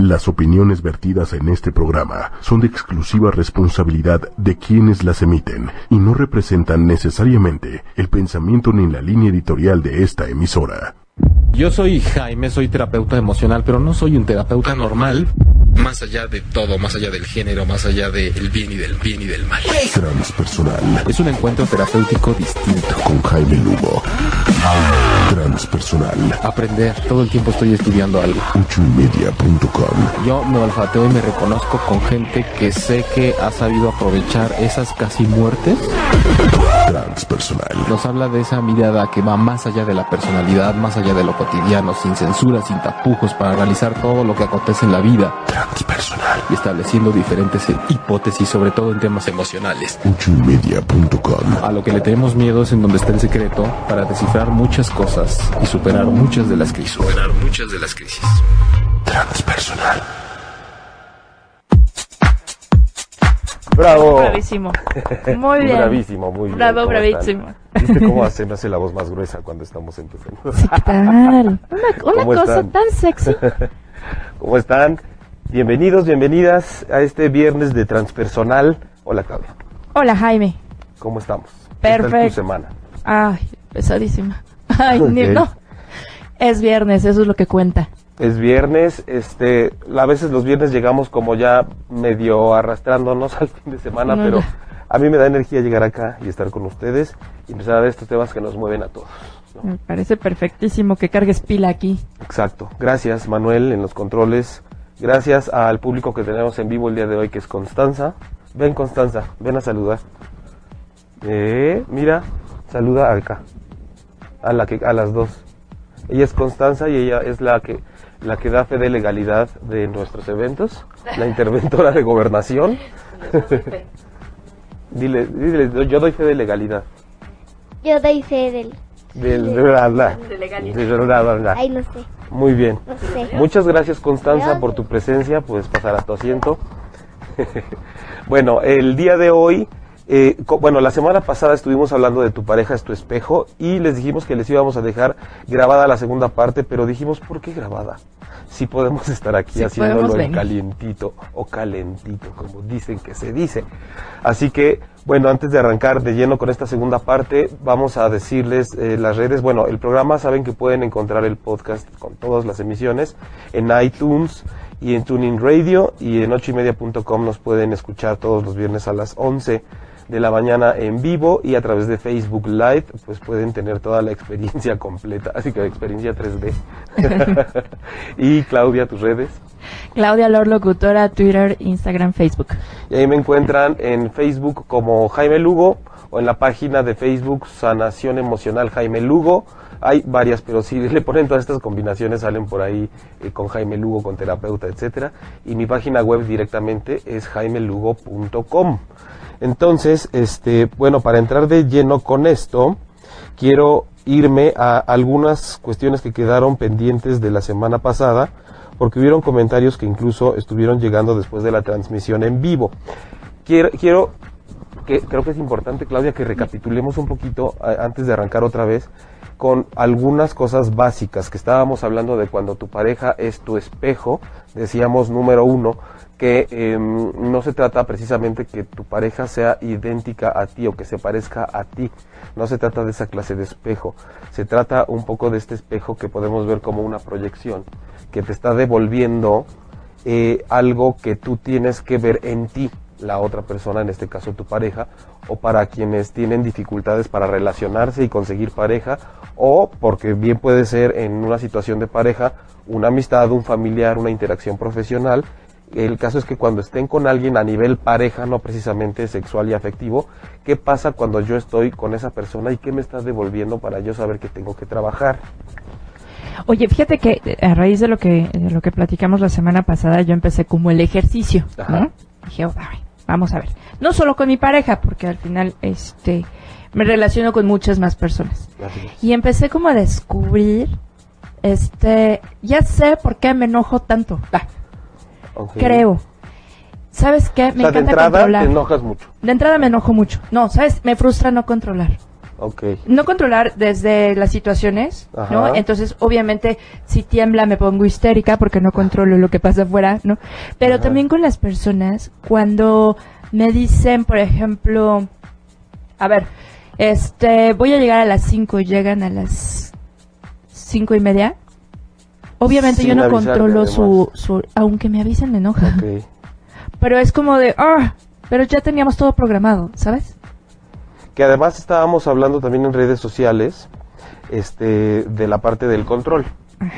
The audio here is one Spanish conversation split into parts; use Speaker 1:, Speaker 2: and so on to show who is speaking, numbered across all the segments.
Speaker 1: Las opiniones vertidas en este programa son de exclusiva responsabilidad de quienes las emiten y no representan necesariamente el pensamiento ni la línea editorial de esta emisora.
Speaker 2: Yo soy Jaime, soy terapeuta emocional, pero no soy un terapeuta normal. Más allá de todo, más allá del género, más allá del bien y del bien y del mal.
Speaker 1: Transpersonal
Speaker 2: Es un encuentro terapéutico distinto.
Speaker 1: con Jaime Lugo. Transpersonal.
Speaker 2: Aprender, todo el tiempo estoy estudiando algo.
Speaker 1: Uchumedia.com.
Speaker 2: Yo me olfateo y me reconozco con gente que sé que ha sabido aprovechar esas casi muertes.
Speaker 1: Transpersonal.
Speaker 2: Nos habla de esa mirada que va más allá de la personalidad, más allá de lo cotidiano, sin censura, sin tapujos, para analizar todo lo que acontece en la vida
Speaker 1: Transpersonal.
Speaker 2: y estableciendo diferentes hipótesis, sobre todo en temas emocionales.
Speaker 1: Uchumedia.com.
Speaker 2: A lo que le tenemos miedo es en donde está el secreto para descifrar muchas cosas y superar muchas de las crisis. Superar muchas de las crisis.
Speaker 1: Transpersonal.
Speaker 3: Bravo.
Speaker 4: Bravísimo. Muy bien.
Speaker 3: Bravísimo, muy bien.
Speaker 4: Bravo,
Speaker 3: ¿Cómo
Speaker 4: bravísimo.
Speaker 3: están? ¿Viste cómo hace, me hace la voz más gruesa cuando estamos empezando?
Speaker 4: ¿Qué tal? Una, una
Speaker 3: ¿Cómo
Speaker 4: cosa
Speaker 3: están?
Speaker 4: tan sexy.
Speaker 3: ¿Cómo están? Bienvenidos, bienvenidas a este viernes de Transpersonal. Hola, Claudia.
Speaker 4: Hola, Jaime.
Speaker 3: ¿Cómo estamos? ¿Qué tal
Speaker 4: Perfecto.
Speaker 3: tu semana?
Speaker 4: Ay, pesadísima. Ay, ni- no. Es viernes, eso es lo que cuenta.
Speaker 3: Es viernes, este, a veces los viernes llegamos como ya medio arrastrándonos al fin de semana,
Speaker 4: No,
Speaker 3: pero a mí me da energía llegar acá y estar con ustedes y empezar a ver estos temas que nos mueven a todos. ¿no?
Speaker 4: Me parece perfectísimo que cargues pila aquí.
Speaker 3: Exacto. Gracias, Manuel, en los controles. Gracias al público que tenemos en vivo el día de hoy, que es Constanza. Ven, Constanza, ven a saludar. Eh, mira, saluda acá. A, la que, a las dos. Ella es Constanza y ella es la que, la que da fe de legalidad de nuestros eventos, la interventora de gobernación. dile, dile, yo doy fe de legalidad.
Speaker 5: Yo doy fe del...
Speaker 3: Del- de.
Speaker 4: De legalidad.
Speaker 3: De.
Speaker 5: Ay, no sé,
Speaker 3: Muy bien.
Speaker 5: no sé.
Speaker 3: Muchas gracias Constanza por tu presencia, puedes pasar a tu asiento. bueno, el día de hoy, eh, bueno, la semana pasada estuvimos hablando de tu pareja es tu espejo y les dijimos que les íbamos a dejar grabada la segunda parte, pero dijimos, ¿por qué grabada? Si podemos estar aquí
Speaker 4: Sí,
Speaker 3: haciéndolo en calientito o calentito, como dicen que se dice. Así que, bueno, antes de arrancar de lleno con esta segunda parte, vamos a decirles eh, las redes. Bueno, el programa saben que pueden encontrar el podcast con todas las emisiones en iTunes y en Tuning Radio y en ochoymedia.com nos pueden escuchar todos los viernes a las 11 de la mañana en vivo y a través de Facebook Live pues pueden tener toda la experiencia completa, así que la experiencia 3D. y Claudia, tus redes.
Speaker 4: Claudia Lor, locutora, Twitter, Instagram, Facebook.
Speaker 3: Y ahí me encuentran en Facebook como Jaime Lugo o en la página de Facebook Sanación Emocional Jaime Lugo. Hay varias, pero si le ponen todas estas combinaciones salen por ahí eh, con Jaime Lugo, con terapeuta, etcétera. Y mi página web directamente es jaimelugo.com. Entonces, este, bueno, para entrar de lleno con esto, quiero irme a algunas cuestiones que quedaron pendientes de la semana pasada, porque hubieron comentarios que incluso estuvieron llegando después de la transmisión en vivo. Quiero, quiero que creo que es importante, Claudia, que recapitulemos un poquito antes de arrancar otra vez con algunas cosas básicas que estábamos hablando de cuando tu pareja es tu espejo. Decíamos número uno que em, no se trata precisamente que tu pareja sea idéntica a ti o que se parezca a ti. No se trata de esa clase de espejo. Se trata un poco de este espejo que podemos ver como una proyección que te está devolviendo eh, algo que tú tienes que ver en ti, la otra persona, en este caso tu pareja, o para quienes tienen dificultades para relacionarse y conseguir pareja, o porque bien puede ser en una situación de pareja, una amistad, un familiar, una interacción profesional. El caso es que cuando estén con alguien a nivel pareja, no precisamente sexual y afectivo, ¿qué pasa cuando yo estoy con esa persona y qué me está devolviendo para yo saber que tengo que trabajar?
Speaker 4: Oye, fíjate que eh, a raíz de lo que de lo que platicamos la semana pasada, yo empecé como el ejercicio. ¿no? Dije, "Ay, vamos a ver. No solo con mi pareja, porque al final este me relaciono con muchas más personas. Y empecé como a descubrir este, ya sé por qué me enojo tanto. Ah, Creo. ¿Sabes qué?
Speaker 3: O
Speaker 4: Me
Speaker 3: de
Speaker 4: encanta
Speaker 3: entrada
Speaker 4: controlar.
Speaker 3: te enojas mucho.
Speaker 4: De entrada me enojo mucho. No, ¿sabes? Me frustra no controlar.
Speaker 3: Ok.
Speaker 4: no controlar desde las situaciones, ¿no? Entonces, obviamente, si tiembla me pongo histérica porque no controlo lo que pasa afuera, ¿no? Pero
Speaker 3: Ajá.
Speaker 4: también con las personas, cuando me dicen, por ejemplo, a ver, este, voy a llegar a las 5 y llegan a las cinco y media. Obviamente
Speaker 3: Sin
Speaker 4: yo no
Speaker 3: avisarte,
Speaker 4: controlo su, su, aunque me avisen me enoja. Pero es como de, ah, pero ya teníamos todo programado, ¿sabes?
Speaker 3: que además estábamos hablando también en redes sociales este de la parte del control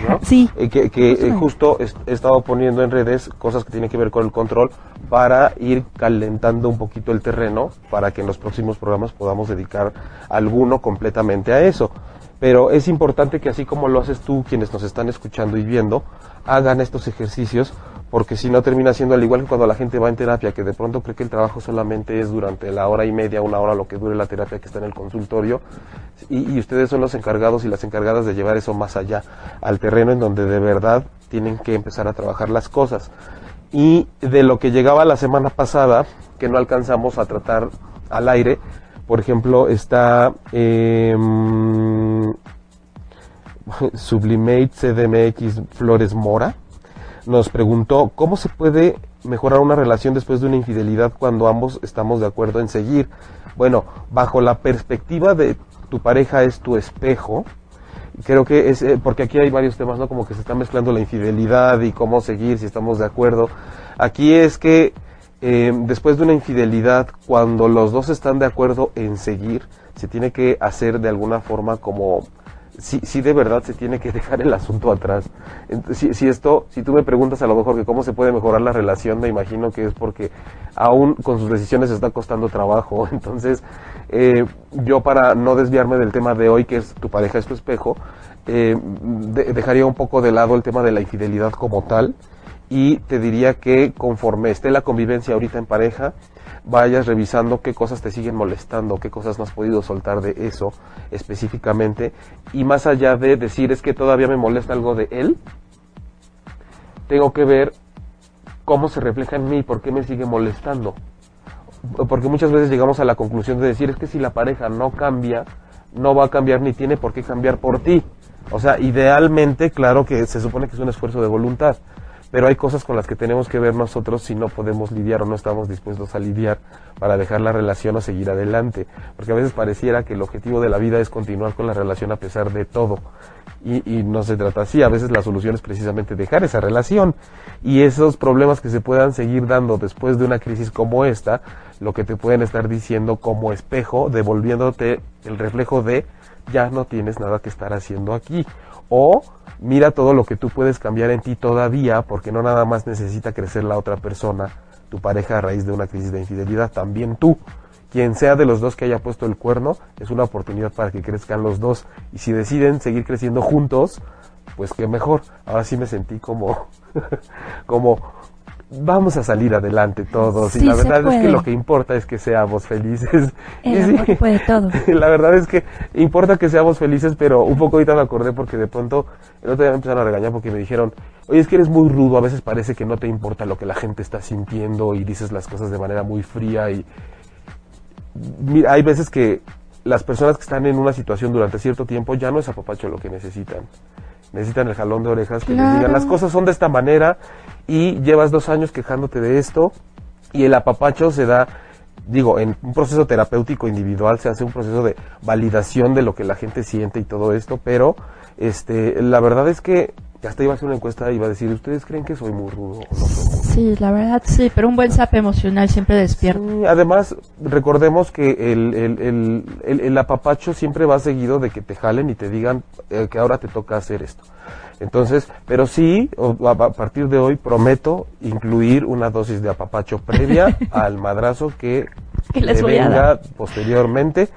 Speaker 3: ¿no?
Speaker 4: Sí.
Speaker 3: Eh, que, que, eh,
Speaker 4: Justo.
Speaker 3: he estado poniendo en redes cosas que tienen que ver con el control para ir calentando un poquito el terreno para que en los próximos programas podamos dedicar alguno completamente a eso pero es importante que así como lo haces tú quienes nos están escuchando y viendo hagan estos ejercicios porque si no termina siendo al igual que cuando la gente va en terapia, que de pronto cree que el trabajo solamente es durante la hora y media, una hora, lo que dure la terapia que está en el consultorio, y, y ustedes son los encargados y las encargadas de llevar eso más allá, al terreno en donde de verdad tienen que empezar a trabajar las cosas. Y de lo que llegaba la semana pasada, que no alcanzamos a tratar al aire, por ejemplo, está em, Sublimate CDMX Flores Mora nos preguntó cómo se puede mejorar una relación después de una infidelidad cuando ambos estamos de acuerdo en seguir. Bueno, bajo la perspectiva de tu pareja es tu espejo, creo que es, eh, porque aquí hay varios temas, ¿no? Como que se está mezclando la infidelidad y cómo seguir, si estamos de acuerdo. Aquí es que eh, después de una infidelidad, cuando los dos están de acuerdo en seguir, se tiene que hacer de alguna forma como si, si de verdad se tiene que dejar el asunto atrás. Si, esto, si tú me preguntas a lo mejor que cómo se puede mejorar la relación, me imagino que es porque aún con sus decisiones está costando trabajo. Entonces, eh, yo para no desviarme del tema de hoy, que es tu pareja es tu espejo, eh, de- dejaría un poco de lado el tema de la infidelidad como tal y te diría que conforme esté la convivencia ahorita en pareja, vayas revisando qué cosas te siguen molestando, qué cosas no has podido soltar de eso específicamente y más allá de decir es que todavía me molesta algo de él, tengo que ver cómo se refleja en mí, por qué me sigue molestando. Porque muchas veces llegamos a la conclusión de decir es que si la pareja no cambia, no va a cambiar ni tiene por qué cambiar por ti. O sea, idealmente, claro que se supone que es un esfuerzo de voluntad, pero hay cosas con las que tenemos que ver nosotros si no podemos lidiar o no estamos dispuestos a lidiar para dejar la relación o seguir adelante. Porque a veces pareciera que el objetivo de la vida es continuar con la relación a pesar de todo. Y, y no se trata así, a veces la solución es precisamente dejar esa relación. Y esos problemas que se puedan seguir dando después de una crisis como esta, lo que te pueden estar diciendo como espejo, devolviéndote el reflejo de ya no tienes nada que estar haciendo aquí. O mira todo lo que tú puedes cambiar en ti todavía, porque no nada más necesita crecer la otra persona, tu pareja a raíz de una crisis de infidelidad, también tú. Quien sea de los dos que haya puesto el cuerno, es una oportunidad para que crezcan los dos. Y si deciden seguir creciendo juntos, pues qué mejor. Ahora sí me sentí como, como, vamos a salir adelante todos. y la verdad es que lo que importa es que seamos felices.
Speaker 4: El
Speaker 3: Y sí,
Speaker 4: puede todo.
Speaker 3: la verdad es que importa que seamos felices, pero un poco ahorita me acordé porque de pronto el otro día me empezaron a regañar porque me dijeron, oye, es que eres muy rudo, a veces parece que no te importa lo que la gente está sintiendo y dices las cosas de manera muy fría y mira, hay veces que las personas que están en una situación durante cierto tiempo ya no es apapacho lo que necesitan. Necesitan el jalón de orejas que les digan las cosas son de esta manera y llevas dos años quejándote de esto y el apapacho se da, digo, en un proceso terapéutico individual se hace un proceso de validación de lo que la gente siente y todo esto, pero este, la verdad es que hasta iba a hacer una encuesta y iba a decir, ¿ustedes creen que soy muy rudo o no soy rudo?
Speaker 4: Sí, la verdad sí, pero un buen zap emocional siempre despierta.
Speaker 3: Sí, además, recordemos que el, el, el, el- apapacho siempre va seguido de que te jalen y te digan eh, que ahora te toca hacer esto. Entonces, pero sí, a, a partir de hoy prometo incluir una dosis de apapacho previa al madrazo que,
Speaker 4: Que les
Speaker 3: le
Speaker 4: voy a
Speaker 3: venga
Speaker 4: dar.
Speaker 3: posteriormente.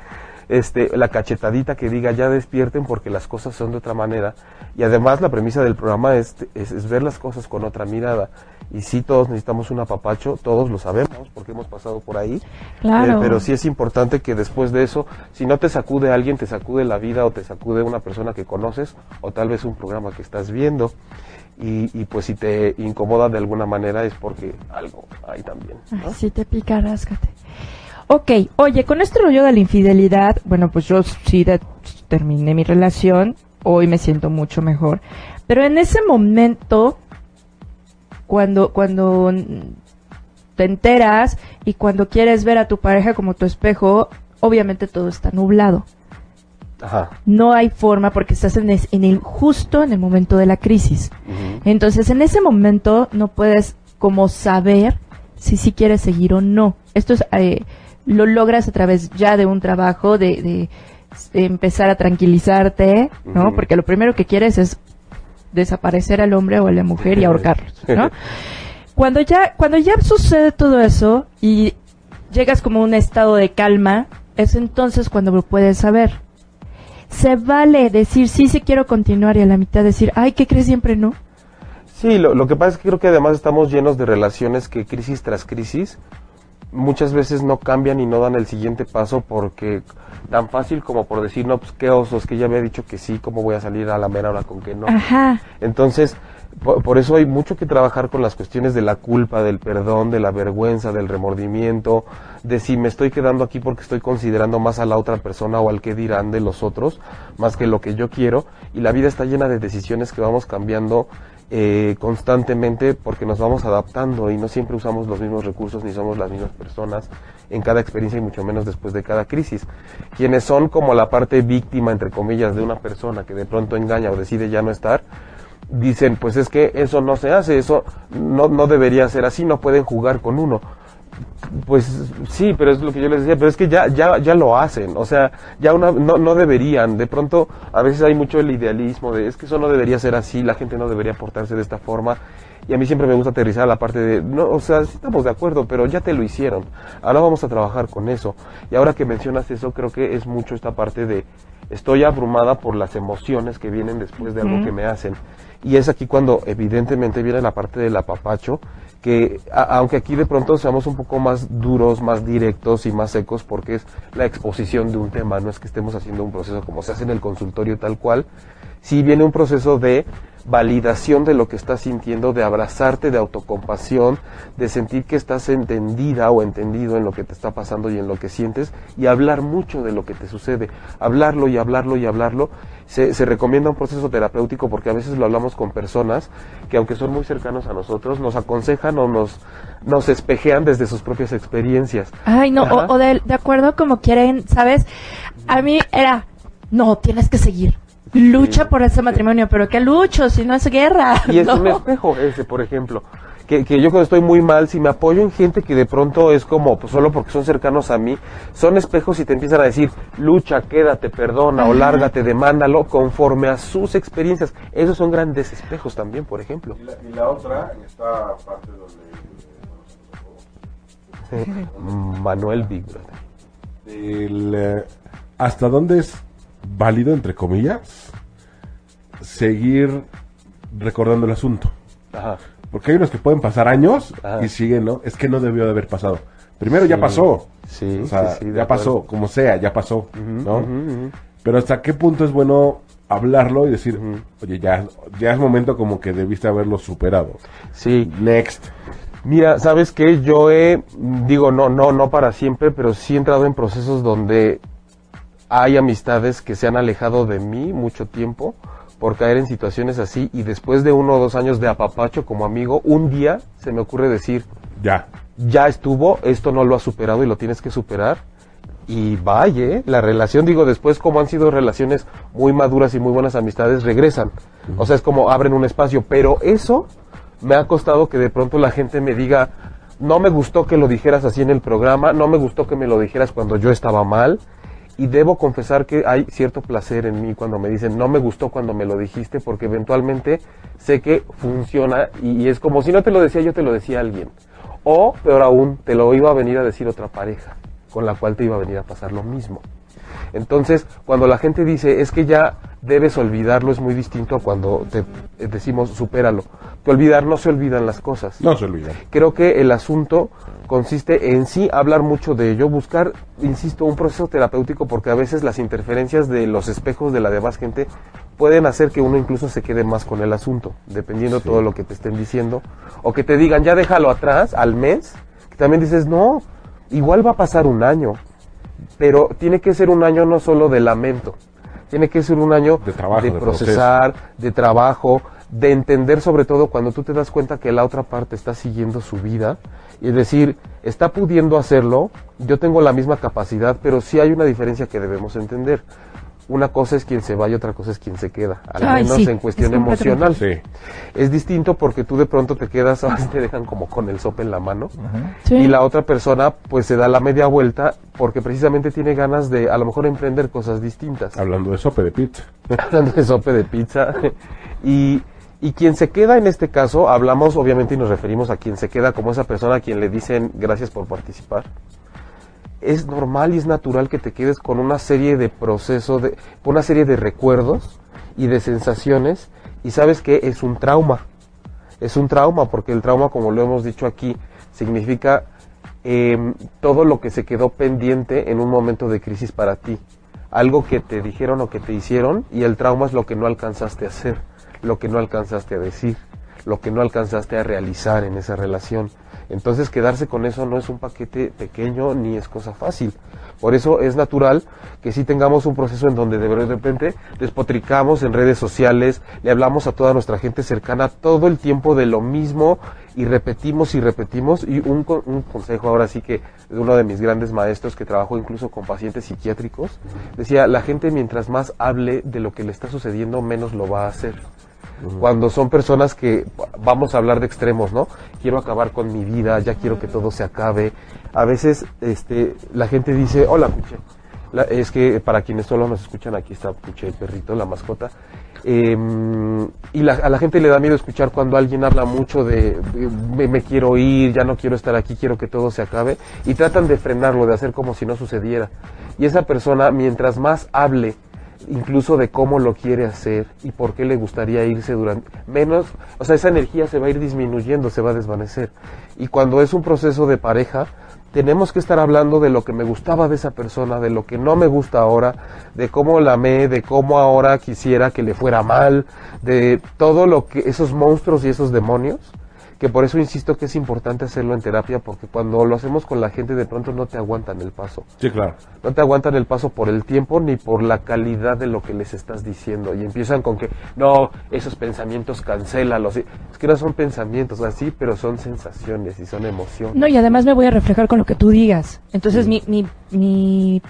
Speaker 3: Este, la cachetadita que diga ya despierten porque las cosas son de otra manera. Y además la premisa del programa es, es, es ver las cosas con otra mirada. Y sí, todos necesitamos un apapacho, todos lo sabemos porque hemos pasado por ahí.
Speaker 4: Claro.
Speaker 3: Eh, pero sí es importante que después de eso, si no te sacude alguien, te sacude la vida o te sacude una persona que conoces o tal vez un programa que estás viendo. Y, y pues si te incomoda de alguna manera es porque algo hay también. ¿no?
Speaker 4: Si te pica, ráscate. ok, oye, con este rollo de la infidelidad, bueno, pues yo sí de- terminé mi relación, hoy me siento mucho mejor, pero en ese momento, cuando, cuando te enteras y cuando quieres ver a tu pareja como tu espejo, obviamente todo está nublado.
Speaker 3: Ajá.
Speaker 4: No hay forma porque estás en, es- en el justo en el momento de la crisis. Entonces, en ese momento no puedes como saber si sí quieres seguir o no. Esto es, eh, lo logras a través ya de un trabajo de, de empezar a tranquilizarte, ¿no? Porque lo primero que quieres es desaparecer al hombre o a la mujer y ahorcarlos, ¿no? Cuando ya, cuando ya sucede todo eso y llegas como a un estado de calma, es entonces cuando lo puedes saber. Se vale decir, sí, sí quiero continuar y a la mitad decir, ay, ¿qué crees siempre no?
Speaker 3: Sí, lo, lo que pasa es que creo que además estamos llenos de relaciones que crisis tras crisis muchas veces no cambian y no dan el siguiente paso porque tan fácil como por decir, no, pues qué osos, que ya había dicho que sí, ¿cómo voy a salir a la mera hora con que no?
Speaker 4: Ajá.
Speaker 3: Entonces, por, por eso hay mucho que trabajar con las cuestiones de la culpa, del perdón, de la vergüenza, del remordimiento, de si me estoy quedando aquí porque estoy considerando más a la otra persona o al que dirán de los otros, más que lo que yo quiero. Y la vida está llena de decisiones que vamos cambiando eh, constantemente porque nos vamos adaptando y no siempre usamos los mismos recursos ni somos las mismas personas en cada experiencia y mucho menos después de cada crisis. Quienes son como la parte víctima, entre comillas, de una persona que de pronto engaña o decide ya no estar, dicen, pues es que eso no se hace, eso no, no debería ser así, no pueden jugar con uno. Pues sí, pero es lo que yo les decía, pero es que ya, ya, ya lo hacen, o sea, ya una, no, no deberían, de pronto a veces hay mucho el idealismo de, es que eso no debería ser así, la gente no debería portarse de esta forma, y a mí siempre me gusta aterrizar a la parte de, no, o sea, sí estamos de acuerdo, pero ya te lo hicieron, ahora vamos a trabajar con eso, y ahora que mencionas eso, creo que es mucho esta parte de, estoy abrumada por las emociones que vienen después de algo que me hacen. Y es aquí cuando evidentemente viene la parte del apapacho, que aunque aquí de pronto seamos un poco más duros, más directos y más secos, porque es la exposición de un tema, no es que estemos haciendo un proceso como se hace en el consultorio tal cual, sí viene un proceso de validación de lo que estás sintiendo, de abrazarte, de autocompasión, de sentir que estás entendida o entendido en lo que te está pasando y en lo que sientes y hablar mucho de lo que te sucede, hablarlo y hablarlo y hablarlo. Se, se recomienda un proceso terapéutico porque a veces lo hablamos con personas que aunque son muy cercanos a nosotros, nos aconsejan o nos, nos espejean desde sus propias experiencias.
Speaker 4: Ay, no,
Speaker 3: Ajá.
Speaker 4: o, o de, de acuerdo como quieren, ¿sabes? A mí era, no, tienes que seguir. Lucha
Speaker 3: Sí,
Speaker 4: por ese
Speaker 3: sí.
Speaker 4: matrimonio, pero ¿qué lucho si no es guerra?
Speaker 3: Y es
Speaker 4: ¿no?
Speaker 3: un espejo ese, por ejemplo. Que, que yo cuando estoy muy mal, si me apoyo en gente que de pronto es como, pues solo porque son cercanos a mí, son espejos y te empiezan a decir, lucha, quédate, perdona o lárgate, demándalo, conforme a sus experiencias. Esos son grandes espejos también, por ejemplo.
Speaker 6: Y la, y la otra, en esta parte donde
Speaker 3: Manuel Big Brother.
Speaker 6: el, eh, hasta dónde es válido, entre comillas, seguir recordando el asunto.
Speaker 3: Ajá.
Speaker 6: Porque hay unos que pueden pasar años
Speaker 3: Ajá.
Speaker 6: y siguen, ¿no? Es que no debió de haber pasado. Primero ya pasó.
Speaker 3: Sí,
Speaker 6: O sea,
Speaker 3: sí, sí,
Speaker 6: ya
Speaker 3: acuerdo.
Speaker 6: pasó, como sea, ya pasó, ¿no? Pero hasta qué punto es bueno hablarlo y decir, oye, ya, ya es momento como que debiste haberlo superado.
Speaker 3: Sí,
Speaker 6: Next.
Speaker 3: Mira, sabes que yo he, digo, no, no, no para siempre, pero sí he entrado en procesos donde hay amistades que se han alejado de mí mucho tiempo por caer en situaciones así y después de uno o dos años de apapacho como amigo, un día se me ocurre decir,
Speaker 6: Ya.
Speaker 3: ya estuvo, esto no lo has superado y lo tienes que superar. Y vaya, ¿eh? la relación, digo, después como han sido relaciones muy maduras y muy buenas amistades, regresan. O sea, es como abren un espacio, pero eso me ha costado que de pronto la gente me diga, no me gustó que lo dijeras así en el programa, no me gustó que me lo dijeras cuando yo estaba mal. Y debo confesar que hay cierto placer en mí cuando me dicen, no me gustó cuando me lo dijiste, porque eventualmente sé que funciona y, es como si no te lo decía yo, te lo decía alguien. O, peor aún, te lo iba a venir a decir otra pareja, con la cual te iba a venir a pasar lo mismo. Entonces, cuando la gente dice, es que ya debes olvidarlo, es muy distinto a cuando te eh, decimos, supéralo. Que olvidar no se olvidan las cosas.
Speaker 6: No se olviden.
Speaker 3: Creo que el asunto consiste en sí hablar mucho de ello, buscar, insisto, un proceso terapéutico porque a veces las interferencias de los espejos de la demás gente pueden hacer que uno incluso se quede más con el asunto, dependiendo
Speaker 6: Sí.
Speaker 3: todo lo que te estén diciendo, o que te digan, ya déjalo atrás al mes, que también dices, no, Igual va a pasar un año, pero tiene que ser un año no solo de lamento, tiene que ser un año
Speaker 6: De trabajo, de
Speaker 3: procesar, de trabajo, de entender sobre todo cuando tú te das cuenta que la otra parte está siguiendo su vida y decir, está pudiendo hacerlo, yo tengo la misma capacidad, pero sí hay una diferencia que debemos entender. Una cosa es quien se va y otra cosa es quien se queda, al
Speaker 4: Ay,
Speaker 3: menos
Speaker 4: sí,
Speaker 3: en cuestión emocional.
Speaker 6: Sí.
Speaker 3: Es distinto porque tú de pronto te quedas, a veces te dejan como con el sope en la mano
Speaker 4: Sí.
Speaker 3: y la otra persona pues se da la media vuelta porque precisamente tiene ganas de a lo mejor emprender cosas distintas.
Speaker 6: Hablando de sope de pizza.
Speaker 3: Hablando de sope de pizza. y, y quien se queda en este caso, hablamos obviamente y nos referimos a quien se queda como esa persona a quien le dicen gracias por participar. Es normal y es natural que te quedes con una serie de procesos, de, una serie de recuerdos y de sensaciones y sabes que es un trauma. Es un trauma porque el trauma, como lo hemos dicho aquí, significa em, todo lo que se quedó pendiente en un momento de crisis para ti. Algo que te dijeron o que te hicieron y el trauma es lo que no alcanzaste a hacer, lo que no alcanzaste a decir, lo que no alcanzaste a realizar en esa relación. Entonces quedarse con eso no es un paquete pequeño ni es cosa fácil. Por eso es natural que sí tengamos un proceso en donde de repente despotricamos en redes sociales, le hablamos a toda nuestra gente cercana todo el tiempo de lo mismo y repetimos y repetimos. Y un, un consejo ahora sí que de uno de mis grandes maestros que trabajó incluso con pacientes psiquiátricos, decía, la gente mientras más hable de lo que le está sucediendo, menos lo va a hacer cuando son personas que vamos a hablar de extremos, ¿no? Quiero acabar con mi vida, ya quiero que todo se acabe. A veces este la gente dice, "Hola, Puche." La- es que para quienes solo nos escuchan, aquí está Puche, el perrito, la mascota. Em, y la- a la gente le da miedo escuchar cuando alguien habla mucho de, me quiero ir, ya no quiero estar aquí, quiero que todo se acabe. Y tratan de frenarlo, de hacer como si no sucediera. Y esa persona, mientras más hable incluso de cómo lo quiere hacer y por qué le gustaría irse durante menos, o sea, esa energía se va a ir disminuyendo, se va a desvanecer. Y cuando es un proceso de pareja, tenemos que estar hablando de lo que me gustaba de esa persona, de lo que no me gusta ahora, de cómo la amé, de cómo ahora quisiera que le fuera mal, de todo lo que esos monstruos y esos demonios, que por eso insisto que es importante hacerlo en terapia porque cuando lo hacemos con la gente de pronto no te aguantan el paso
Speaker 6: Sí, claro.
Speaker 3: no te aguantan el paso por el tiempo ni por la calidad de lo que les estás diciendo y empiezan con que no, esos pensamientos cancélalos. Es que no son pensamientos así, pero son sensaciones y son emociones.
Speaker 4: No, y además me voy a reflejar con lo que tú digas. Entonces mi, mi, mi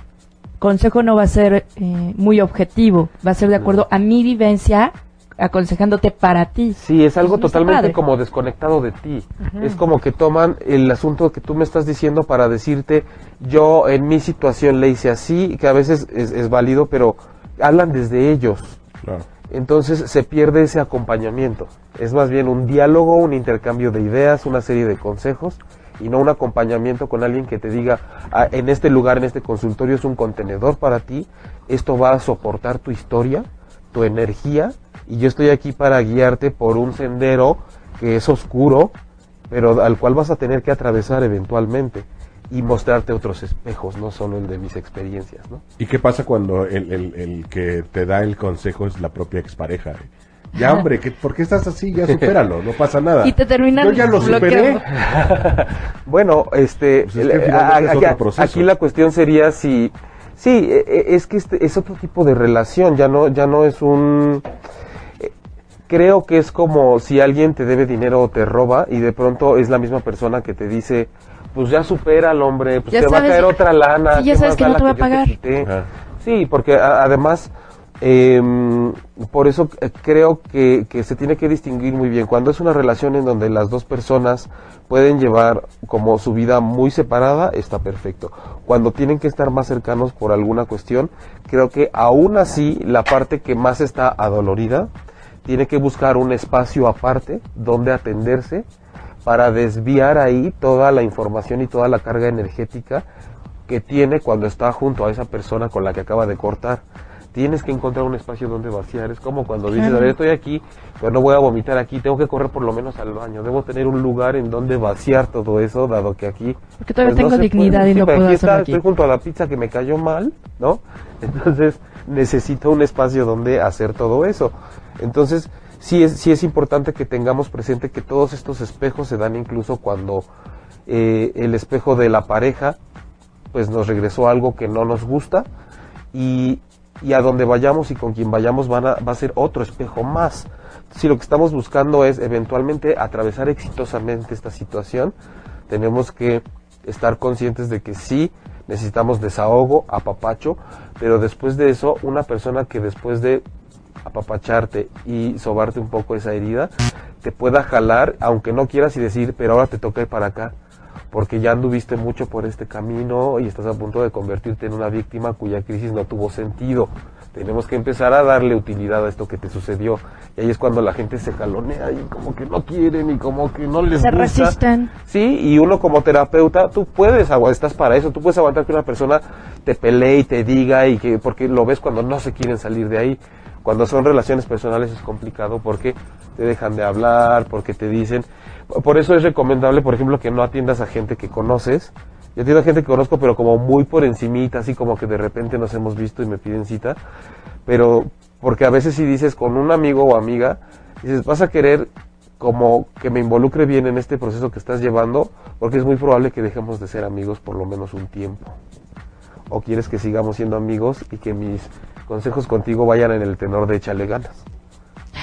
Speaker 4: consejo no va a ser eh, muy objetivo, va a ser de acuerdo a mi vivencia, aconsejándote para ti.
Speaker 3: Sí, es algo totalmente
Speaker 4: padre.
Speaker 3: como desconectado de ti. Es como que toman el asunto que tú me estás diciendo para decirte, yo en mi situación le hice así, que a veces es, es válido, pero hablan desde ellos.
Speaker 6: Claro.
Speaker 3: Entonces se pierde ese acompañamiento. Es más bien un diálogo, un intercambio de ideas, una serie de consejos y no un acompañamiento con alguien que te diga, "Ah, en este lugar, en este consultorio es un contenedor para ti, esto va a soportar tu historia, tu energía y yo estoy aquí para guiarte por un sendero que es oscuro, pero al cual vas a tener que atravesar eventualmente y mostrarte otros espejos, no solo el de mis experiencias, ¿no?
Speaker 6: ¿Y qué pasa cuando el, el- el que te da el consejo es la propia expareja? Ya, hombre, ¿qué- ¿por qué estás así? Ya supéralo, no pasa nada.
Speaker 4: Y te terminan
Speaker 6: Yo ya lo superé.
Speaker 3: Bueno, este,
Speaker 6: Pues es que es
Speaker 3: aquí,
Speaker 6: otro proceso.
Speaker 3: aquí la cuestión sería si, sí, e- e- es que este es otro tipo de relación, ya no, ya no es un, eh, creo que es como si alguien te debe dinero o te roba y de pronto es la misma persona que te dice, pues ya supera al hombre, pues
Speaker 4: Ya
Speaker 3: te va a caer otra lana.
Speaker 4: Sí, ya
Speaker 3: ¿qué
Speaker 4: sabes
Speaker 3: más
Speaker 4: que
Speaker 3: da
Speaker 4: no
Speaker 3: la
Speaker 4: te va a pagar.
Speaker 3: Sí, porque a- además, em, por eso eh, creo que, que se tiene que distinguir muy bien. Cuando es una relación en donde las dos personas pueden llevar como su vida muy separada, está perfecto. Cuando tienen que estar más cercanos por alguna cuestión, creo que aún así la parte que más está adolorida tiene que buscar un espacio aparte donde atenderse para desviar ahí toda la información y toda la carga energética que tiene cuando está junto a esa persona con la que acaba de cortar. Tienes que encontrar un espacio donde vaciar. Es como cuando dices, a ver, estoy aquí, pero no voy a vomitar aquí, tengo que correr por lo menos al baño. Debo tener un lugar en donde vaciar todo eso, dado que aquí...
Speaker 4: Porque todavía
Speaker 3: pues, no
Speaker 4: tengo dignidad
Speaker 3: puede.
Speaker 4: y
Speaker 3: Sí,
Speaker 4: no puedo
Speaker 3: aquí
Speaker 4: hacerlo
Speaker 3: está,
Speaker 4: aquí.
Speaker 3: Estoy junto a la pizza que me cayó mal, ¿no? Entonces necesito un espacio donde hacer todo eso. Entonces sí es, sí es importante que tengamos presente que todos estos espejos se dan incluso cuando eh, el espejo de la pareja pues nos regresó algo que no nos gusta y, y a donde vayamos y con quien vayamos van a, va a ser otro espejo más. Si lo que estamos buscando es eventualmente atravesar exitosamente esta situación, tenemos que estar conscientes de que sí necesitamos desahogo, apapacho, pero después de eso, una persona que después de apapacharte y sobarte un poco esa herida, te pueda jalar, aunque no quieras y decir, pero ahora te toca ir para acá, porque ya anduviste mucho por este camino y estás a punto de convertirte en una víctima cuya crisis no tuvo sentido. Tenemos que empezar a darle utilidad a esto que te sucedió. Y ahí es cuando la gente se jalonea y como que no quieren y como que no les
Speaker 4: Se
Speaker 3: gusta.
Speaker 4: resisten.
Speaker 3: Sí, y uno como terapeuta, tú puedes estás para eso, tú puedes aguantar que una persona te pelee y te diga y que, porque lo ves cuando no se quieren salir de ahí. Cuando son relaciones personales es complicado porque te dejan de hablar, porque te dicen. Por eso es recomendable, por ejemplo, que no atiendas a gente que conoces. Yo atiendo a gente que conozco, pero como muy por encimita, así como que de repente nos hemos visto y me piden cita. Pero porque a veces si dices con un amigo o amiga, dices, vas a querer como que me involucre bien en este proceso que estás llevando, porque es muy probable que dejemos de ser amigos por lo menos un tiempo. O quieres que sigamos siendo amigos y que mis consejos contigo vayan en el tenor de échale ganas.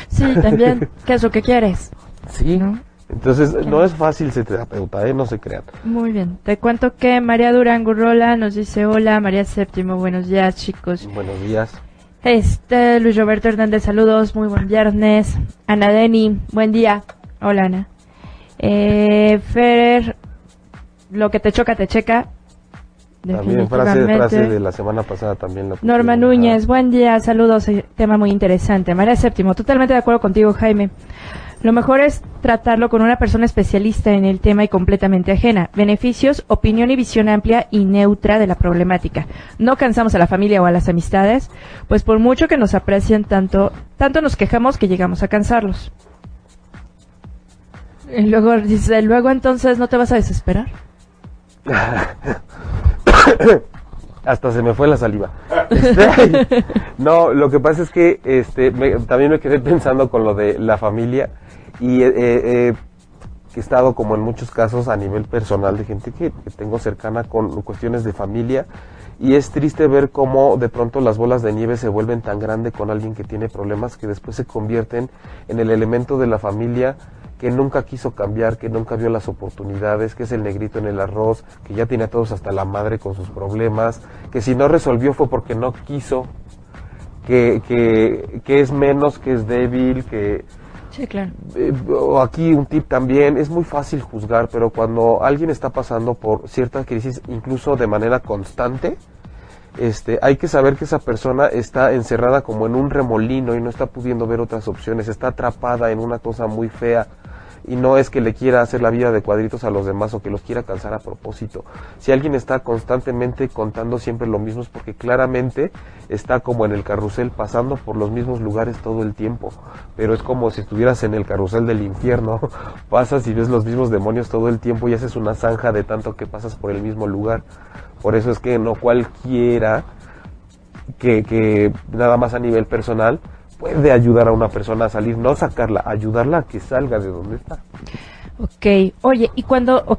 Speaker 4: Sí, también. ¿Qué es lo que quieres?
Speaker 3: Sí.
Speaker 4: ¿No?
Speaker 3: Entonces, no es fácil ser terapeuta, ¿eh? No se crean.
Speaker 4: Muy bien. Te cuento que María Durango Rola nos dice hola, María Séptimo, buenos días chicos.
Speaker 3: Buenos días.
Speaker 4: Este, Luis Roberto Hernández, saludos, muy buen viernes. Ana Deni, buen día. Hola Ana. Eh, Fer, lo que te choca, te checa.
Speaker 3: También frase, frase de la semana pasada también. La
Speaker 4: Norma. Núñez, buen día, saludos, eh, tema muy interesante. María Séptimo, totalmente de acuerdo contigo, Jaime. Lo mejor es tratarlo con una persona especialista en el tema y completamente ajena. Beneficios, opinión y visión amplia y neutra de la problemática. No cansamos a la familia o a las amistades, pues por mucho que nos aprecien tanto, tanto nos quejamos que llegamos a cansarlos. Y luego dice, luego entonces no te vas a desesperar.
Speaker 3: Hasta se me fue la saliva. Este, no, lo que pasa es que este, me- también me quedé pensando con lo de la familia y eh, eh, he estado como en muchos casos a nivel personal de gente que, que tengo cercana con cuestiones de familia. Y es triste ver cómo de pronto las bolas de nieve se vuelven tan grandes con alguien que tiene problemas que después se convierten en el elemento de la familia que nunca quiso cambiar, que nunca vio las oportunidades, que es el negrito en el arroz, que ya tiene a todos hasta la madre con sus problemas, que si no resolvió fue porque no quiso, que, que, que es menos, que es débil, que,
Speaker 4: Sí, claro.
Speaker 3: eh, aquí un tip también, es muy fácil juzgar, pero cuando alguien está pasando por cierta crisis, incluso de manera constante, este, hay que saber que esa persona está encerrada como en un remolino y no está pudiendo ver otras opciones, está atrapada en una cosa muy fea y no es que le quiera hacer la vida de cuadritos a los demás o que los quiera cansar a propósito. Si alguien está constantemente contando siempre lo mismo es porque claramente está como en el carrusel pasando por los mismos lugares todo el tiempo, pero es como si estuvieras en el carrusel del infierno, pasas y ves los mismos demonios todo el tiempo y haces una zanja de tanto que pasas por el mismo lugar. Por eso es que no cualquiera que, que nada más a nivel personal puede ayudar a una persona a salir, no sacarla, ayudarla a que salga de donde está.
Speaker 4: Ok, oye, y cuando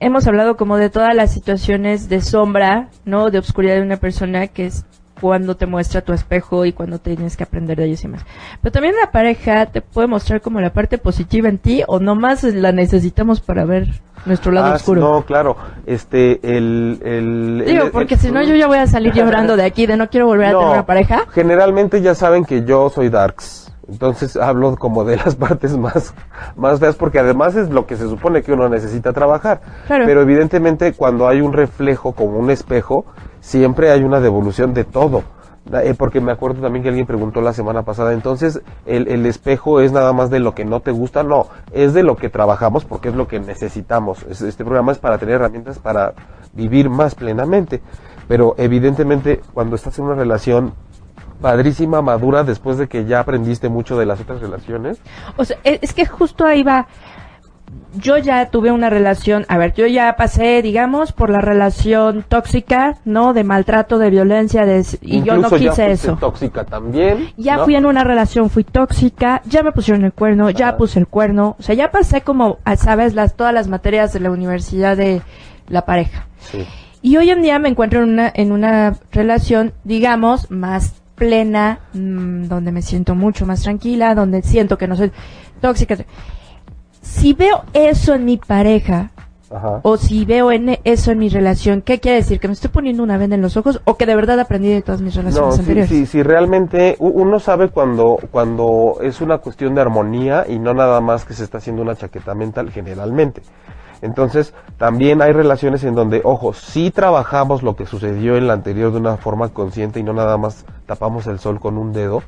Speaker 4: hemos hablado como de todas las situaciones de sombra, ¿no? De obscuridad de una persona, que es cuando te muestra tu espejo y cuando tienes que aprender de ellos y más. Pero también la pareja te puede mostrar como la parte positiva en ti o nomás la necesitamos para ver nuestro lado
Speaker 3: Ah,
Speaker 4: oscuro.
Speaker 3: No, claro, este, el... el
Speaker 4: Digo,
Speaker 3: el-
Speaker 4: porque si no yo ya voy a salir llorando de aquí, de no quiero volver a tener una pareja.
Speaker 3: Generalmente ya saben que yo soy darks. Entonces hablo como de las partes más, más feas porque además es lo que se supone que uno necesita trabajar.
Speaker 4: Claro.
Speaker 3: Pero evidentemente cuando hay un reflejo como un espejo, siempre hay una devolución de todo. Eh, porque me acuerdo también que alguien preguntó la semana pasada, entonces el, el espejo es nada más de lo que no te gusta, no, es de lo que trabajamos porque es lo que necesitamos. Es- Este programa es para tener herramientas para vivir más plenamente, pero evidentemente cuando estás en una relación padrísima, madura, después de que ya aprendiste mucho de las otras relaciones,
Speaker 4: O sea, e- es que justo ahí va. Yo ya tuve una relación, a ver, yo ya pasé, digamos, por la relación tóxica, ¿no? De maltrato, de violencia, de, y yo no
Speaker 3: ya
Speaker 4: quise
Speaker 3: fuiste
Speaker 4: eso.
Speaker 3: tóxica también.
Speaker 4: Ya
Speaker 3: ¿no?
Speaker 4: fui en una relación, fui tóxica, ya me pusieron el cuerno, ya puse el cuerno, o sea, ya pasé como, sabes, las, todas las materias de la universidad de la pareja.
Speaker 3: Sí.
Speaker 4: Y hoy en día me encuentro en una, en una relación, digamos, más plena, mm, donde me siento mucho más tranquila, donde siento que no soy tóxica. Si veo eso en mi pareja,
Speaker 3: Ajá.
Speaker 4: o si veo en eso en mi relación, ¿qué quiere decir? ¿Que me estoy poniendo una venda en los ojos o que de verdad aprendí de todas mis relaciones
Speaker 3: No, sí,
Speaker 4: anteriores?
Speaker 3: sí, sí, realmente uno sabe cuando, cuando es una cuestión de armonía y no nada más que se está haciendo una chaqueta mental generalmente. Entonces, también hay relaciones en donde, ojo, sí trabajamos lo que sucedió en la anterior de una forma consciente y no nada más tapamos el sol con un dedo,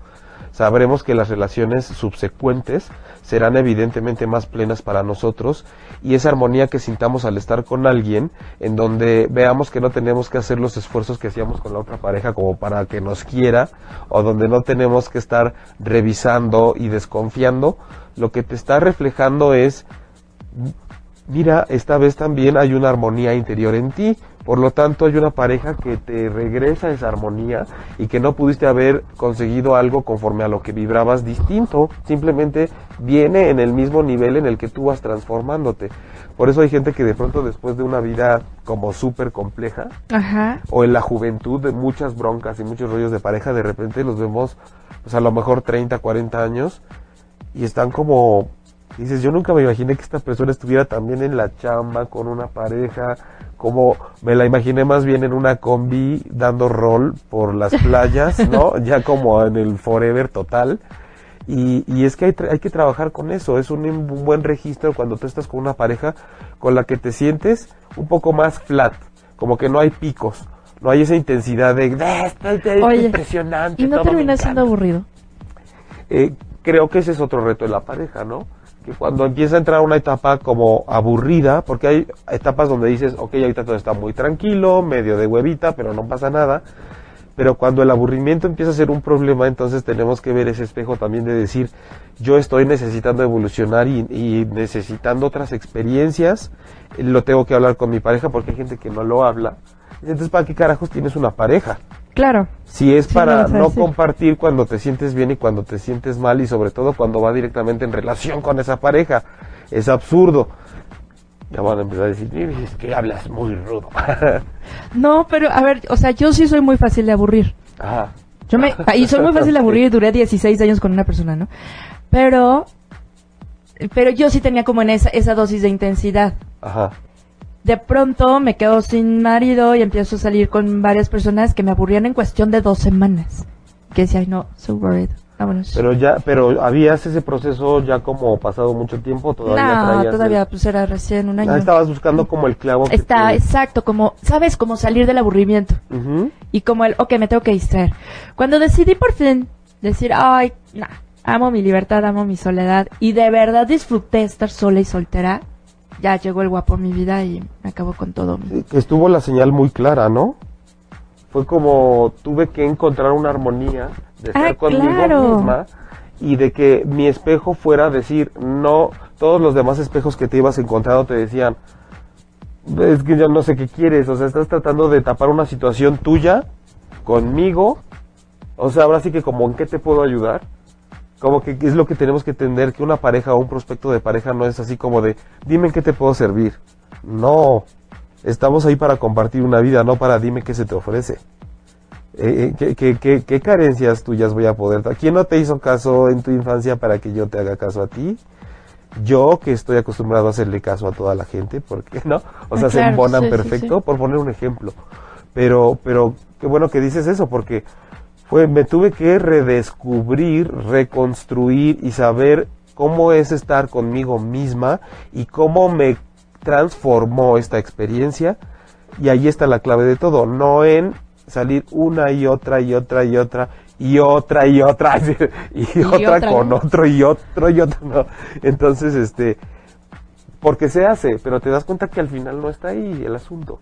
Speaker 3: sabremos que las relaciones subsecuentes serán evidentemente más plenas para nosotros y esa armonía que sintamos al estar con alguien en donde veamos que no tenemos que hacer los esfuerzos que hacíamos con la otra pareja como para que nos quiera o donde no tenemos que estar revisando y desconfiando, lo que te está reflejando es mira, esta vez también hay una armonía interior en ti, por lo tanto hay una pareja que te regresa esa armonía y que no pudiste haber conseguido algo conforme a lo que vibrabas distinto, simplemente viene en el mismo nivel en el que tú vas transformándote. Por eso hay gente que de pronto después de una vida como súper compleja,
Speaker 4: Ajá.
Speaker 3: o en la juventud de muchas broncas y muchos rollos de pareja, de repente los vemos, pues a lo mejor 30, 40 años, y están como, dices, yo nunca me imaginé que esta persona estuviera también en la chamba con una pareja, como me la imaginé más bien en una combi dando rol por las playas, ¿no? ya como en el forever total. Y, y es que hay, tra- hay que trabajar con eso, es un, un buen registro cuando tú estás con una pareja con la que te sientes un poco más flat, como que no hay picos, no hay esa intensidad de, "Ah, esto es- es
Speaker 4: Oye,
Speaker 3: impresionante.
Speaker 4: Y no termina siendo
Speaker 3: encanta".
Speaker 4: aburrido.
Speaker 3: Eh, creo que ese es otro reto de la pareja, ¿no? Que cuando empieza a entrar una etapa como aburrida, porque hay etapas donde dices, ok, ahorita todo está muy tranquilo, medio de huevita, pero no pasa nada. Pero cuando el aburrimiento empieza a ser un problema, entonces tenemos que ver ese espejo también de decir, yo estoy necesitando evolucionar y, necesitando otras experiencias, lo tengo que hablar con mi pareja porque hay gente que no lo habla. Entonces, ¿para qué carajos tienes una pareja?
Speaker 4: Claro.
Speaker 3: Si es
Speaker 4: Sí,
Speaker 3: para
Speaker 4: no,
Speaker 3: compartir cuando te sientes bien y cuando te sientes mal y sobre todo cuando va directamente en relación con esa pareja. Es absurdo. Ya van a empezar a decir, "Mira, es que hablas muy rudo.
Speaker 4: No, pero a ver, o sea, yo sí soy muy fácil de aburrir.
Speaker 3: Ajá.
Speaker 4: Yo me, y soy muy fácil de aburrir y duré 16 años con una persona, ¿no? Pero, pero yo sí tenía como en esa, esa dosis de intensidad.
Speaker 3: Ajá.
Speaker 4: De pronto me quedo sin marido y empiezo a salir con varias personas que me aburrían en cuestión de dos semanas. Que decía, no, so worried. Vámonos.
Speaker 3: Pero ya, pero habías ese proceso ya como pasado mucho tiempo, todavía
Speaker 4: no,
Speaker 3: traías
Speaker 4: todavía
Speaker 3: el-
Speaker 4: pues era recién un año.
Speaker 3: Ah, estabas buscando como el clavo
Speaker 4: Está, exacto, como, ¿sabes? Como salir del aburrimiento. Y como el, ok, me tengo que distraer. Cuando decidí por fin decir, ay, nah, amo mi libertad, amo mi soledad, y de verdad disfruté estar sola y soltera, ya llegó el guapo a mi vida y me acabó con todo. mi-
Speaker 3: que estuvo la señal muy clara, ¿no? Fue como tuve que encontrar una armonía de estar
Speaker 4: Ah,
Speaker 3: conmigo
Speaker 4: claro.
Speaker 3: misma y de que mi espejo fuera decir, no, todos los demás espejos que te ibas encontrando te decían, es que yo no sé qué quieres, o sea, estás tratando de tapar una situación tuya conmigo, o sea, ahora sí que como en qué te puedo ayudar, como que es lo que tenemos que entender, que una pareja o un prospecto de pareja no es así como de, dime en qué te puedo servir. No, estamos ahí para compartir una vida, no para dime qué se te ofrece. Eh, eh, ¿qué, qué, qué, qué carencias tuyas voy a poder dar? ¿Quién no te hizo caso en tu infancia para que yo te haga caso a ti? Yo que estoy acostumbrado a hacerle caso a toda la gente, ¿por qué no? O sea,
Speaker 4: Ah,
Speaker 3: se embonan
Speaker 4: sí, sí,
Speaker 3: perfecto,
Speaker 4: sí.
Speaker 3: por poner un ejemplo. Pero, pero qué bueno que dices eso, porque fue, me tuve que redescubrir, reconstruir y saber cómo es estar conmigo misma y cómo me transformó esta experiencia. Y ahí está la clave de todo, no en salir una y otra y otra y otra y otra y otra y, otra,
Speaker 4: otra,
Speaker 3: con otro y otro y otro. no. Entonces, este, porque se hace, pero te das cuenta que al final no está ahí el asunto.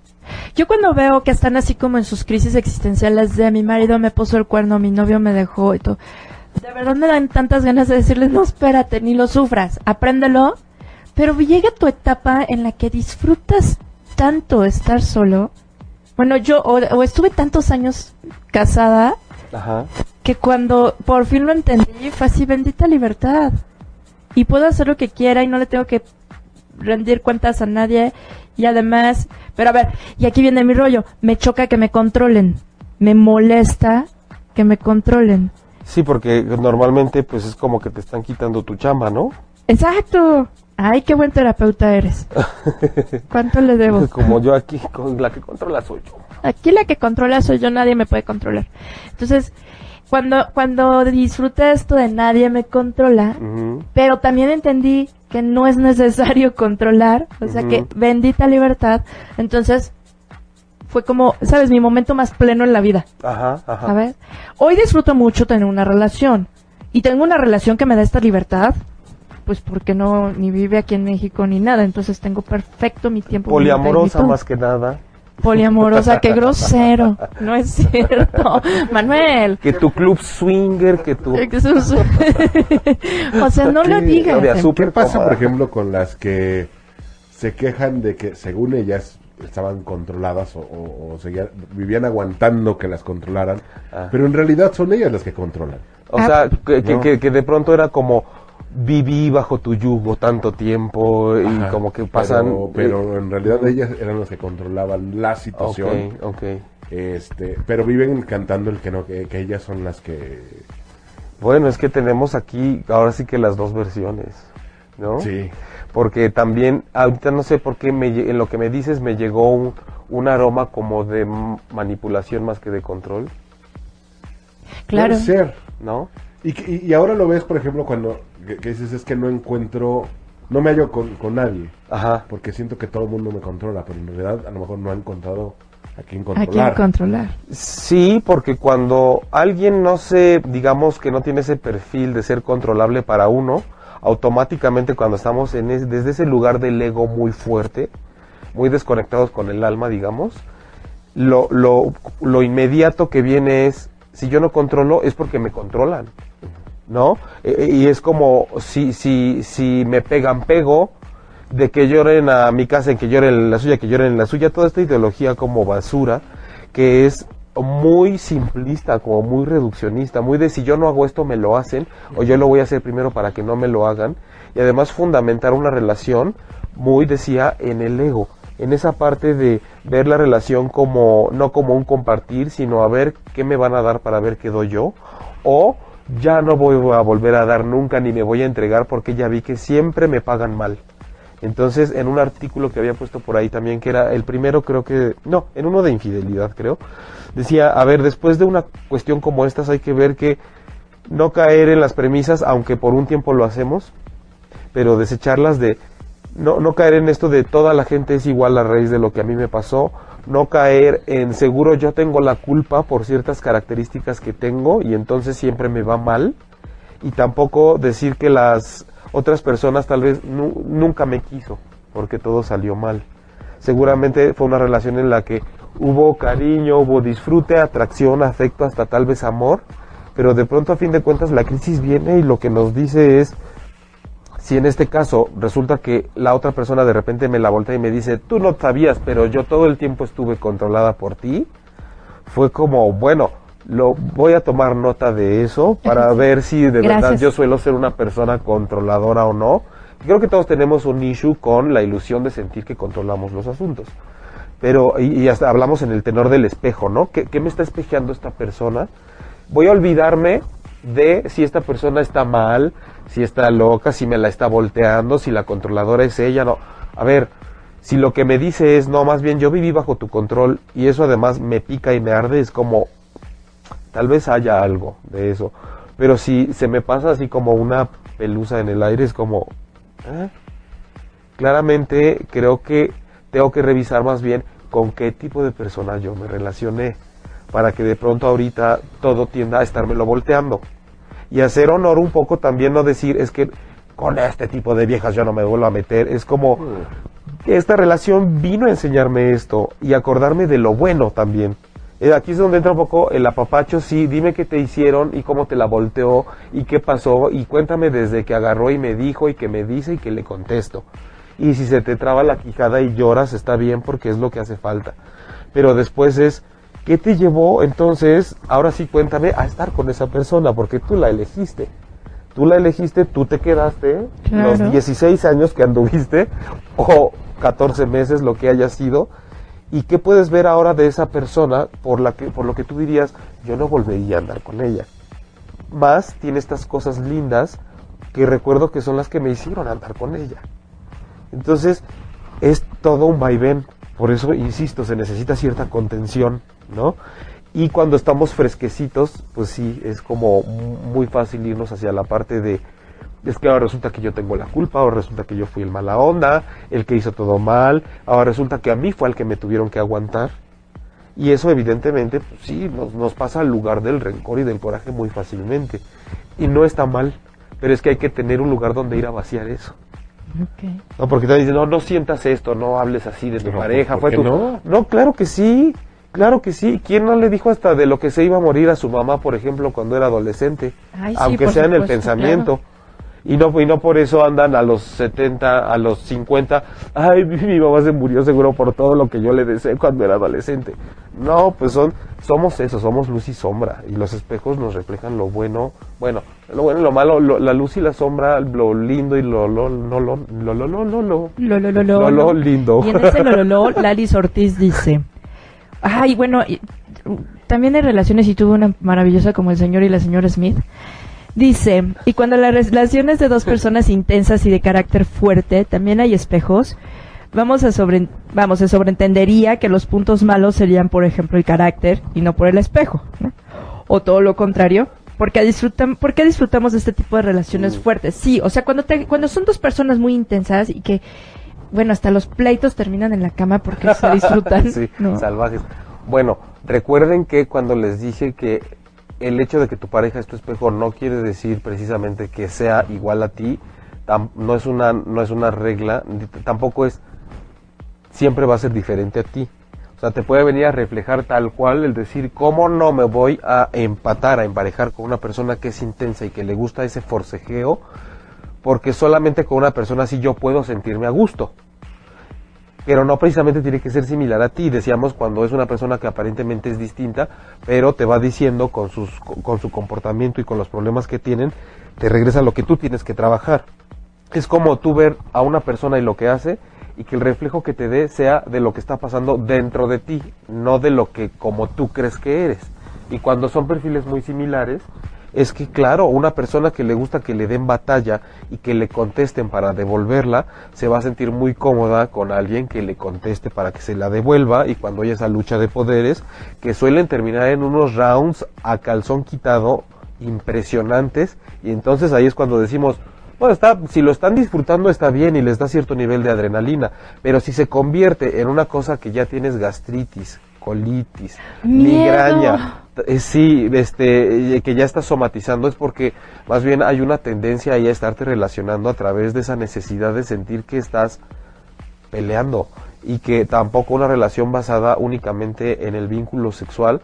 Speaker 4: Yo cuando veo que están así como en sus crisis existenciales de mi marido me puso el cuerno, mi novio me dejó y todo, de verdad me dan tantas ganas de decirles, no, espérate, ni lo sufras, apréndelo, pero llega tu etapa en la que disfrutas tanto estar solo. Bueno, yo o, o estuve tantos años casada
Speaker 3: Ajá.
Speaker 4: que cuando por fin lo entendí fue así, bendita libertad. Y puedo hacer lo que quiera y no le tengo que rendir cuentas a nadie y además, pero a ver, y aquí viene mi rollo, me choca que me controlen, me molesta que me controlen.
Speaker 3: Sí, porque normalmente pues es como que te están quitando tu chamba, ¿no?
Speaker 4: Exacto. Ay, qué buen terapeuta eres. ¿Cuánto le debo?
Speaker 3: Como yo aquí, con la que controla soy yo.
Speaker 4: Aquí la que controla soy yo, nadie me puede controlar. Entonces, cuando, cuando disfruté esto de nadie me controla, pero también entendí que no es necesario controlar, o sea que bendita libertad, entonces fue como, sabes, mi momento más pleno en la vida,
Speaker 3: Ajá, ajá.
Speaker 4: ¿sabes? Hoy disfruto mucho tener una relación y tengo una relación que me da esta libertad, pues porque no ni vive aquí en México ni nada, entonces tengo perfecto mi tiempo.
Speaker 3: Poliamorosa más que nada.
Speaker 4: Poliamorosa, qué grosero. No es cierto. Manuel.
Speaker 3: Que tu club swinger, que tu...
Speaker 4: O sea, no lo digas.
Speaker 6: ¿Qué pasa,
Speaker 3: cómoda.
Speaker 6: por ejemplo, con las que se quejan de que, según ellas, estaban controladas o, o- o seguían- vivían aguantando que las controlaran,
Speaker 3: Ah.
Speaker 6: pero en realidad son ellas las que controlan?
Speaker 3: O sea, que, que,
Speaker 6: No.
Speaker 3: que- que de pronto era como viví bajo tu yugo tanto tiempo y
Speaker 6: Ajá,
Speaker 3: como que pasan...
Speaker 6: Pero, pero en realidad ellas eran las que controlaban la
Speaker 3: Ok,
Speaker 6: situación.
Speaker 3: ok.
Speaker 6: Este, pero viven cantando el que no, que, que ellas son las que...
Speaker 3: Bueno, es que tenemos aquí ahora sí que las dos versiones, ¿no?
Speaker 6: Sí.
Speaker 3: Porque también, ahorita no sé por qué me, en lo que me dices me llegó un, un aroma como de manipulación más que de control,
Speaker 4: Claro.
Speaker 6: Puede ser.
Speaker 3: ¿no?
Speaker 6: Y, y ahora lo ves, por ejemplo, cuando que, que dices es que no encuentro, no me hallo con, con nadie,
Speaker 3: Ajá.
Speaker 6: porque siento que todo el mundo me controla, pero en realidad a lo mejor no ha encontrado a quién
Speaker 4: ¿A
Speaker 6: controlar.
Speaker 4: quién controlar?
Speaker 3: Sí, porque cuando alguien no se, digamos que no tiene ese perfil de ser controlable para uno, automáticamente cuando estamos en es- desde ese lugar del ego muy fuerte, muy desconectados con el alma, digamos, lo, lo, lo inmediato que viene es, si yo no controlo, es porque me controlan, ¿no? E- e- y es como, si, si, si me pegan, pego, de que lloren a mi casa, en que lloren en la suya, que lloren en la suya, toda esta ideología como basura, que es muy simplista, como muy reduccionista, muy de si yo no hago esto me lo hacen, o yo lo voy a hacer primero para que no me lo hagan, y además fundamentar una relación muy, decía, en el ego, en esa parte de ver la relación como, no como un compartir, sino a ver qué me van a dar para ver qué doy yo, o ya no voy a volver a dar nunca ni me voy a entregar porque ya vi que siempre me pagan mal. Entonces, en un artículo que había puesto por ahí también, que era el primero, creo que, no, en uno de infidelidad, creo, decía, a ver, después de una cuestión como estas hay que ver que no caer en las premisas, aunque por un tiempo lo hacemos, pero desecharlas de, no, no caer en esto de toda la gente es igual a raíz de lo que a mí me pasó, no caer en seguro yo tengo la culpa por ciertas características que tengo y entonces siempre me va mal, y tampoco decir que las otras personas tal vez nu- nunca me quiso porque todo salió mal. Seguramente fue una relación en la que hubo cariño, hubo disfrute, atracción, afecto, hasta tal vez amor, pero de pronto a fin de cuentas la crisis viene y lo que nos dice es si en este caso resulta que la otra persona de repente me la voltea y me dice, tú no sabías, pero yo todo el tiempo estuve controlada por ti, fue como, bueno, lo voy a tomar nota de eso para ver si de verdad yo suelo ser una persona controladora o no. Creo que todos tenemos un issue con la ilusión de sentir que controlamos los asuntos. Pero, y, y hasta hablamos en el tenor del espejo, ¿no? ¿Qué, qué me está espejeando esta persona? Voy a olvidarme de si esta persona está mal, si está loca, si me la está volteando, si la controladora es ella, no. A ver, si lo que me dice es, no, más bien yo viví bajo tu control y eso además me pica y me arde, es como, tal vez haya algo de eso. Pero si se me pasa así como una pelusa en el aire, es como, ¿eh? claramente creo que tengo que revisar más bien con qué tipo de persona yo me relacioné para que de pronto ahorita todo tienda a estármelo volteando y hacer honor un poco también no decir es que con este tipo de viejas yo no me vuelvo a meter es como que esta relación vino a enseñarme esto y acordarme de lo bueno también Eh, aquí es donde entra un poco el apapacho, sí, dime qué te hicieron y cómo te la volteó y qué pasó y cuéntame desde que agarró y me dijo y que me dice y que le contesto. Y si se te traba la quijada y lloras, está bien porque es lo que hace falta. Pero después es, ¿qué te llevó entonces, ahora sí cuéntame, a estar con esa persona? Porque tú la elegiste. tú la elegiste, tú te quedaste
Speaker 4: Claro.
Speaker 3: los 16 años que anduviste o 14 meses, lo que haya sido. ¿Y qué puedes ver ahora de esa persona por, la que, por lo que tú dirías, yo no volvería a andar con ella? Más tiene estas cosas lindas que recuerdo que son las que me hicieron andar con ella. Entonces, es todo un vaivén. Por eso, insisto, se necesita cierta contención, ¿no? Y cuando estamos fresquecitos, pues sí, es como muy fácil irnos hacia la parte de, es que ahora resulta que yo tengo la culpa, ahora resulta que yo fui el mala onda, el que hizo todo mal, ahora resulta que a mí fue al que me tuvieron que aguantar. Y eso evidentemente, pues sí, nos, nos pasa al lugar del rencor y del coraje muy fácilmente. Y no está mal, pero es que hay que tener un lugar donde ir a vaciar eso.
Speaker 4: Ok.
Speaker 3: No, porque te dicen, no, no sientas esto, no hables así de tu
Speaker 6: Pero,
Speaker 3: pareja.
Speaker 6: ¿por
Speaker 3: Fue tu...
Speaker 6: no?
Speaker 3: no, claro que sí, claro que sí. ¿Quién no le dijo hasta de lo que se iba a morir a su mamá, por ejemplo, cuando era adolescente?
Speaker 4: Ay, sí,
Speaker 3: Aunque sea en el pensamiento. Y no, y no por eso andan a los 70, a los 50. Ay, mi, mi mamá se murió seguro por todo lo que yo le deseé cuando era adolescente. No, pues son, somos eso, somos luz y sombra. Y los espejos nos reflejan lo bueno, bueno, lo bueno y lo malo, lo- la luz y la sombra, lo lindo y lo, lo, no, lo, lo, lo, lo, lo, lo.
Speaker 4: Lo, lo, lo, lo,
Speaker 3: Lo, lo
Speaker 4: lo.
Speaker 3: lindo.
Speaker 4: Y en ese lo, lo, lo, Lalis Ortiz dice, ay, bueno, y- también hay relaciones y tuvo una maravillosa como el señor y la señora Smith. Dice, y cuando las relaciones de dos personas intensas y de carácter fuerte, también hay espejos, vamos a sobre, vamos, se sobreentendería que los puntos malos serían, por ejemplo, el carácter y no por el espejo, ¿no? O todo lo contrario, porque disfrutan, ¿por qué disfrutamos de este tipo de relaciones fuertes? Sí, o sea, cuando te, cuando son dos personas muy intensas y que, bueno, hasta los pleitos terminan en la cama porque se disfrutan,
Speaker 3: sí,
Speaker 4: ¿no?
Speaker 3: salvajes. Bueno, recuerden que cuando les dije que el hecho de que tu pareja es tu espejo no quiere decir precisamente que sea igual a ti, no es una no es una regla, tampoco es siempre va a ser diferente a ti. O sea, te puede venir a reflejar tal cual el decir, ¿cómo no me voy a empatar, a emparejar con una persona que es intensa y que le gusta ese forcejeo? Porque solamente con una persona así yo puedo sentirme a gusto pero no precisamente tiene que ser similar a ti. Decíamos cuando es una persona que aparentemente es distinta, pero te va diciendo con, sus, con su comportamiento y con los problemas que tienen, te regresa lo que tú tienes que trabajar. Es como tú ver a una persona y lo que hace y que el reflejo que te dé sea de lo que está pasando dentro de ti, no de lo que como tú crees que eres. Y cuando son perfiles muy similares, es que claro, una persona que le gusta que le den batalla y que le contesten para devolverla, se va a sentir muy cómoda con alguien que le conteste para que se la devuelva y cuando hay esa lucha de poderes que suelen terminar en unos rounds a calzón quitado impresionantes. Y entonces ahí es cuando decimos, bueno, está, si lo están disfrutando está bien y les da cierto nivel de adrenalina, pero si se convierte en una cosa que ya tienes gastritis, colitis,
Speaker 4: Miedo.
Speaker 3: migraña, eh, sí, este, eh, que ya estás somatizando es porque más bien hay una tendencia ahí a estarte relacionando a través de esa necesidad de sentir que estás peleando y que tampoco una relación basada únicamente en el vínculo sexual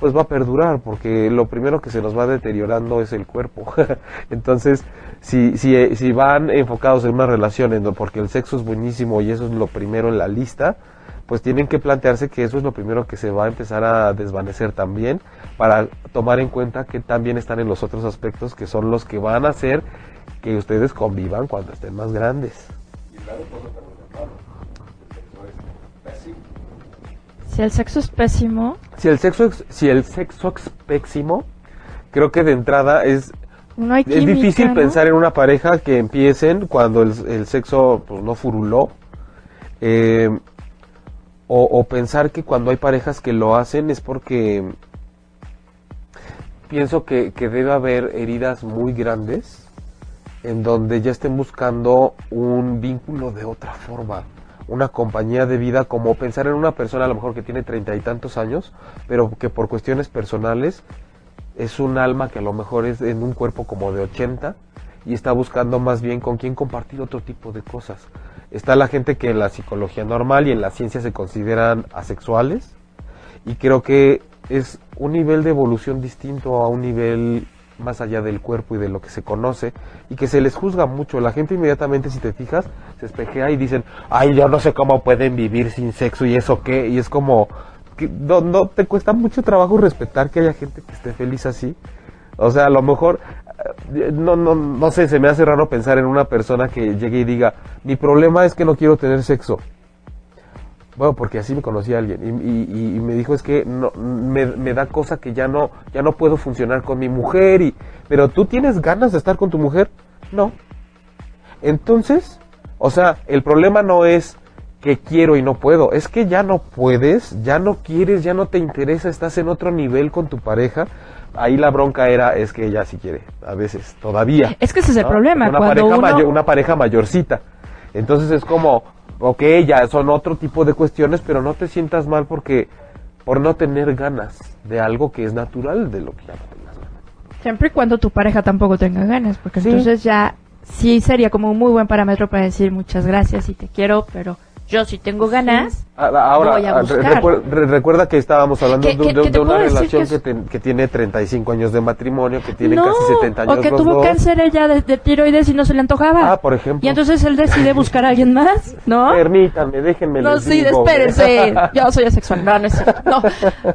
Speaker 3: pues va a perdurar porque lo primero que se nos va deteriorando es el cuerpo. Entonces, si, si, eh, si van enfocados en una relación en porque el sexo es buenísimo y eso es lo primero en la lista, pues tienen que plantearse que eso es lo primero que se va a empezar a desvanecer también para tomar en cuenta que también están en los otros aspectos que son los que van a hacer que ustedes convivan cuando estén más grandes.
Speaker 4: Si el sexo es pésimo,
Speaker 3: Si el sexo es, si el sexo es pésimo, creo que de entrada es
Speaker 4: no hay
Speaker 3: es difícil
Speaker 4: ¿no?
Speaker 3: pensar en una pareja que empiecen cuando el, el sexo pues, no furuló. Eh, o, pensar que cuando hay parejas que lo hacen es porque pienso que, que debe haber heridas muy grandes en donde ya estén buscando un vínculo de otra forma, una compañía de vida, como pensar en una persona a lo mejor que tiene treinta y tantos años, pero que por cuestiones personales es un alma que a lo mejor es en un cuerpo como de 80 y está buscando más bien con quién compartir otro tipo de cosas. Está la gente que en la psicología normal y en la ciencia se consideran asexuales y creo que es un nivel de evolución distinto a un nivel más allá del cuerpo y de lo que se conoce y que se les juzga mucho. La gente inmediatamente, si te fijas, se espejea y dicen, ay, yo no sé cómo pueden vivir sin sexo y eso qué, y es como, no, no te cuesta mucho trabajo respetar que haya gente que esté feliz así. O sea, a lo mejor no, no, no sé, se me hace raro pensar en una persona que llegue y diga, mi problema es que no quiero tener sexo. Bueno, porque así me conocí a alguien y, me dijo es que no, me, me da cosa que ya no, ya no puedo funcionar con mi mujer y, pero tú tienes ganas de estar con tu mujer, no. Entonces, o sea, el problema no es que quiero y no puedo, es que ya no puedes, ya no quieres, ya no te interesa, estás en otro nivel con tu pareja. Ahí la bronca era, es que ella sí quiere, a veces, todavía.
Speaker 4: Es que ese es el
Speaker 3: ¿no?
Speaker 4: problema,
Speaker 3: Una
Speaker 4: cuando
Speaker 3: pareja,
Speaker 4: uno-
Speaker 3: mayor- una pareja mayorcita. Entonces es como, ok, ya son otro tipo de cuestiones, pero no te sientas mal porque por no tener ganas de algo que es natural de lo que ya no tengas ganas.
Speaker 4: Siempre y cuando tu pareja tampoco tenga ganas, porque
Speaker 3: Sí.
Speaker 4: entonces ya sí sería como un muy buen parámetro para decir muchas gracias y te quiero, pero yo sí tengo ganas.
Speaker 3: Ah, Ahora,
Speaker 4: Voy a
Speaker 3: ah,
Speaker 4: buscar.
Speaker 3: re- recuer- re- recuerda que estábamos hablando
Speaker 4: Que-
Speaker 3: de,
Speaker 4: que-
Speaker 3: de-
Speaker 4: que te
Speaker 3: de una relación
Speaker 4: que
Speaker 3: que,
Speaker 4: es-
Speaker 3: ten- que tiene 35 años de matrimonio, que tiene
Speaker 4: no,
Speaker 3: casi 70 años
Speaker 4: o que
Speaker 3: los
Speaker 4: tuvo
Speaker 3: dos.
Speaker 4: cáncer ella de, de tiroides y no se le antojaba.
Speaker 3: Ah, por ejemplo.
Speaker 4: Y entonces él decide buscar a alguien más, ¿no?
Speaker 3: Permítanme, déjenme
Speaker 4: No, sí,
Speaker 3: digo.
Speaker 4: espérense. Yo soy asexual. No, no es cierto. No,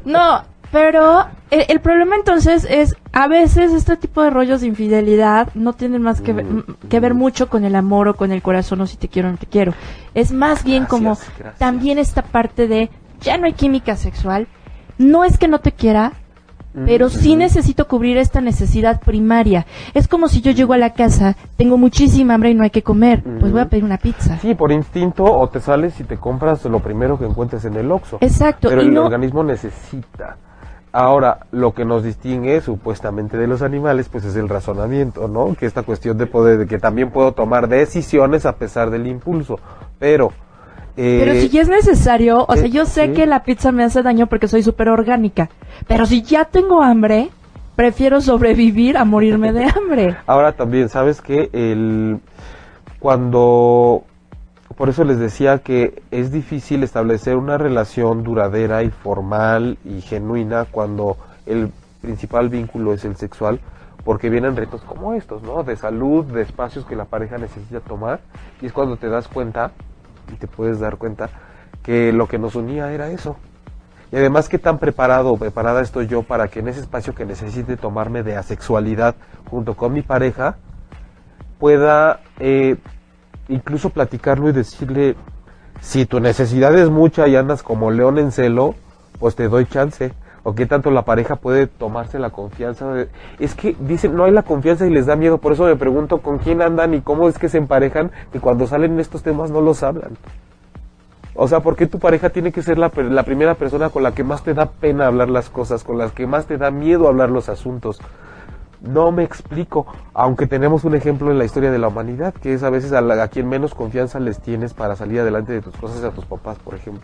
Speaker 4: no. Pero eh, el problema entonces es, a veces este tipo de rollos de infidelidad no tienen más que ver,
Speaker 3: Mm,
Speaker 4: que ver mucho con el amor o con el corazón o si te quiero o no te quiero. Es más bien como
Speaker 3: gracias.
Speaker 4: también esta parte de, ya no hay química sexual. No es que no te quiera, pero sí necesito cubrir esta necesidad primaria. Es como si yo llego a la casa, tengo muchísima hambre y no hay que comer. Pues voy a pedir una pizza.
Speaker 3: Sí, por instinto, o te sales y te compras lo primero que encuentres en el Oxxo.
Speaker 4: Exacto.
Speaker 3: Pero
Speaker 4: y
Speaker 3: el
Speaker 4: no,
Speaker 3: organismo necesita. Ahora, lo que nos distingue supuestamente de los animales, pues es el razonamiento, ¿no? Que esta cuestión de poder, de que también puedo tomar decisiones a pesar del impulso. Pero, eh,
Speaker 4: Pero si ya es necesario, o sea,
Speaker 3: eh,
Speaker 4: yo sé que la pizza me hace daño porque soy súper orgánica, pero si ya tengo hambre, prefiero sobrevivir a morirme de hambre.
Speaker 3: Ahora también, ¿sabes qué? El, cuando, por eso les decía que es difícil establecer una relación duradera y formal y genuina cuando el principal vínculo es el sexual, porque vienen retos como estos, ¿no? De salud, de espacios que la pareja necesita tomar, y es cuando te das cuenta, y te puedes dar cuenta, que lo que nos unía era eso. Y además, ¿qué tan preparado o preparada estoy yo para que en ese espacio que necesite tomarme de asexualidad junto con mi pareja, pueda eh, incluso platicarlo y decirle, si tu necesidad es mucha y andas como león en celo, pues te doy chance. O qué tanto la pareja puede tomarse la confianza. Es que dicen, no hay la confianza y les da miedo. Por eso me pregunto con quién andan y cómo es que se emparejan, que cuando salen estos temas no los hablan. O sea, ¿por qué tu pareja tiene que ser la, la primera persona con la que más te da pena hablar las cosas, con las que más te da miedo hablar los asuntos? No me explico, aunque tenemos un ejemplo en la historia de la humanidad, que es a veces a, la- quien menos confianza les tienes para salir adelante de tus cosas, a tus papás, por ejemplo.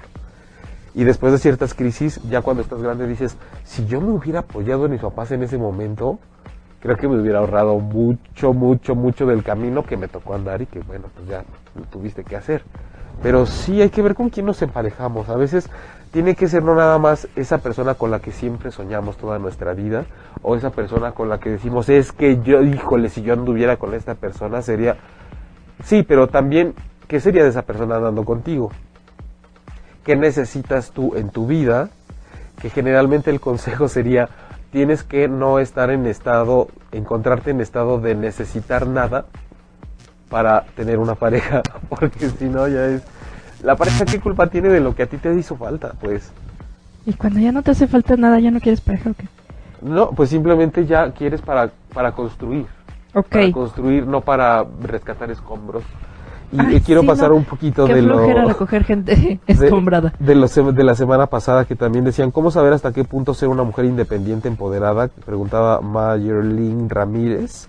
Speaker 3: Y después de ciertas crisis, ya cuando estás grande dices, si yo me hubiera apoyado en mis papás en ese momento, creo que me hubiera ahorrado mucho, mucho, mucho del camino que me tocó andar y que bueno, pues ya lo tuviste que hacer. Pero sí hay que ver con quién nos emparejamos. A veces tiene que ser no nada más esa persona con la que siempre soñamos toda nuestra vida o esa persona con la que decimos es que yo, híjole, si yo anduviera con esta persona sería... Sí, pero también, ¿qué sería de esa persona andando contigo? ¿Qué necesitas tú en tu vida? Que generalmente el consejo sería, tienes que no estar en estado, encontrarte en estado de necesitar nada para tener una pareja, porque si no ya es... La pareja, ¿qué culpa tiene de lo que a ti te hizo falta? Pues
Speaker 4: Y cuando ya no te hace falta nada, ya no quieres pareja o qué?
Speaker 3: no, pues simplemente ya quieres para, para construir.
Speaker 4: Ok.
Speaker 3: Para construir, no para rescatar escombros. Y
Speaker 4: Ay,
Speaker 3: quiero
Speaker 4: sí,
Speaker 3: pasar
Speaker 4: no.
Speaker 3: un poquito
Speaker 4: Qué
Speaker 3: de lo...
Speaker 4: recoger gente
Speaker 3: de-
Speaker 4: escombrada.
Speaker 3: De, los sem- de la semana pasada que también decían, ¿cómo saber hasta qué punto ser una mujer independiente, empoderada? Preguntaba Mayerlin Ramírez.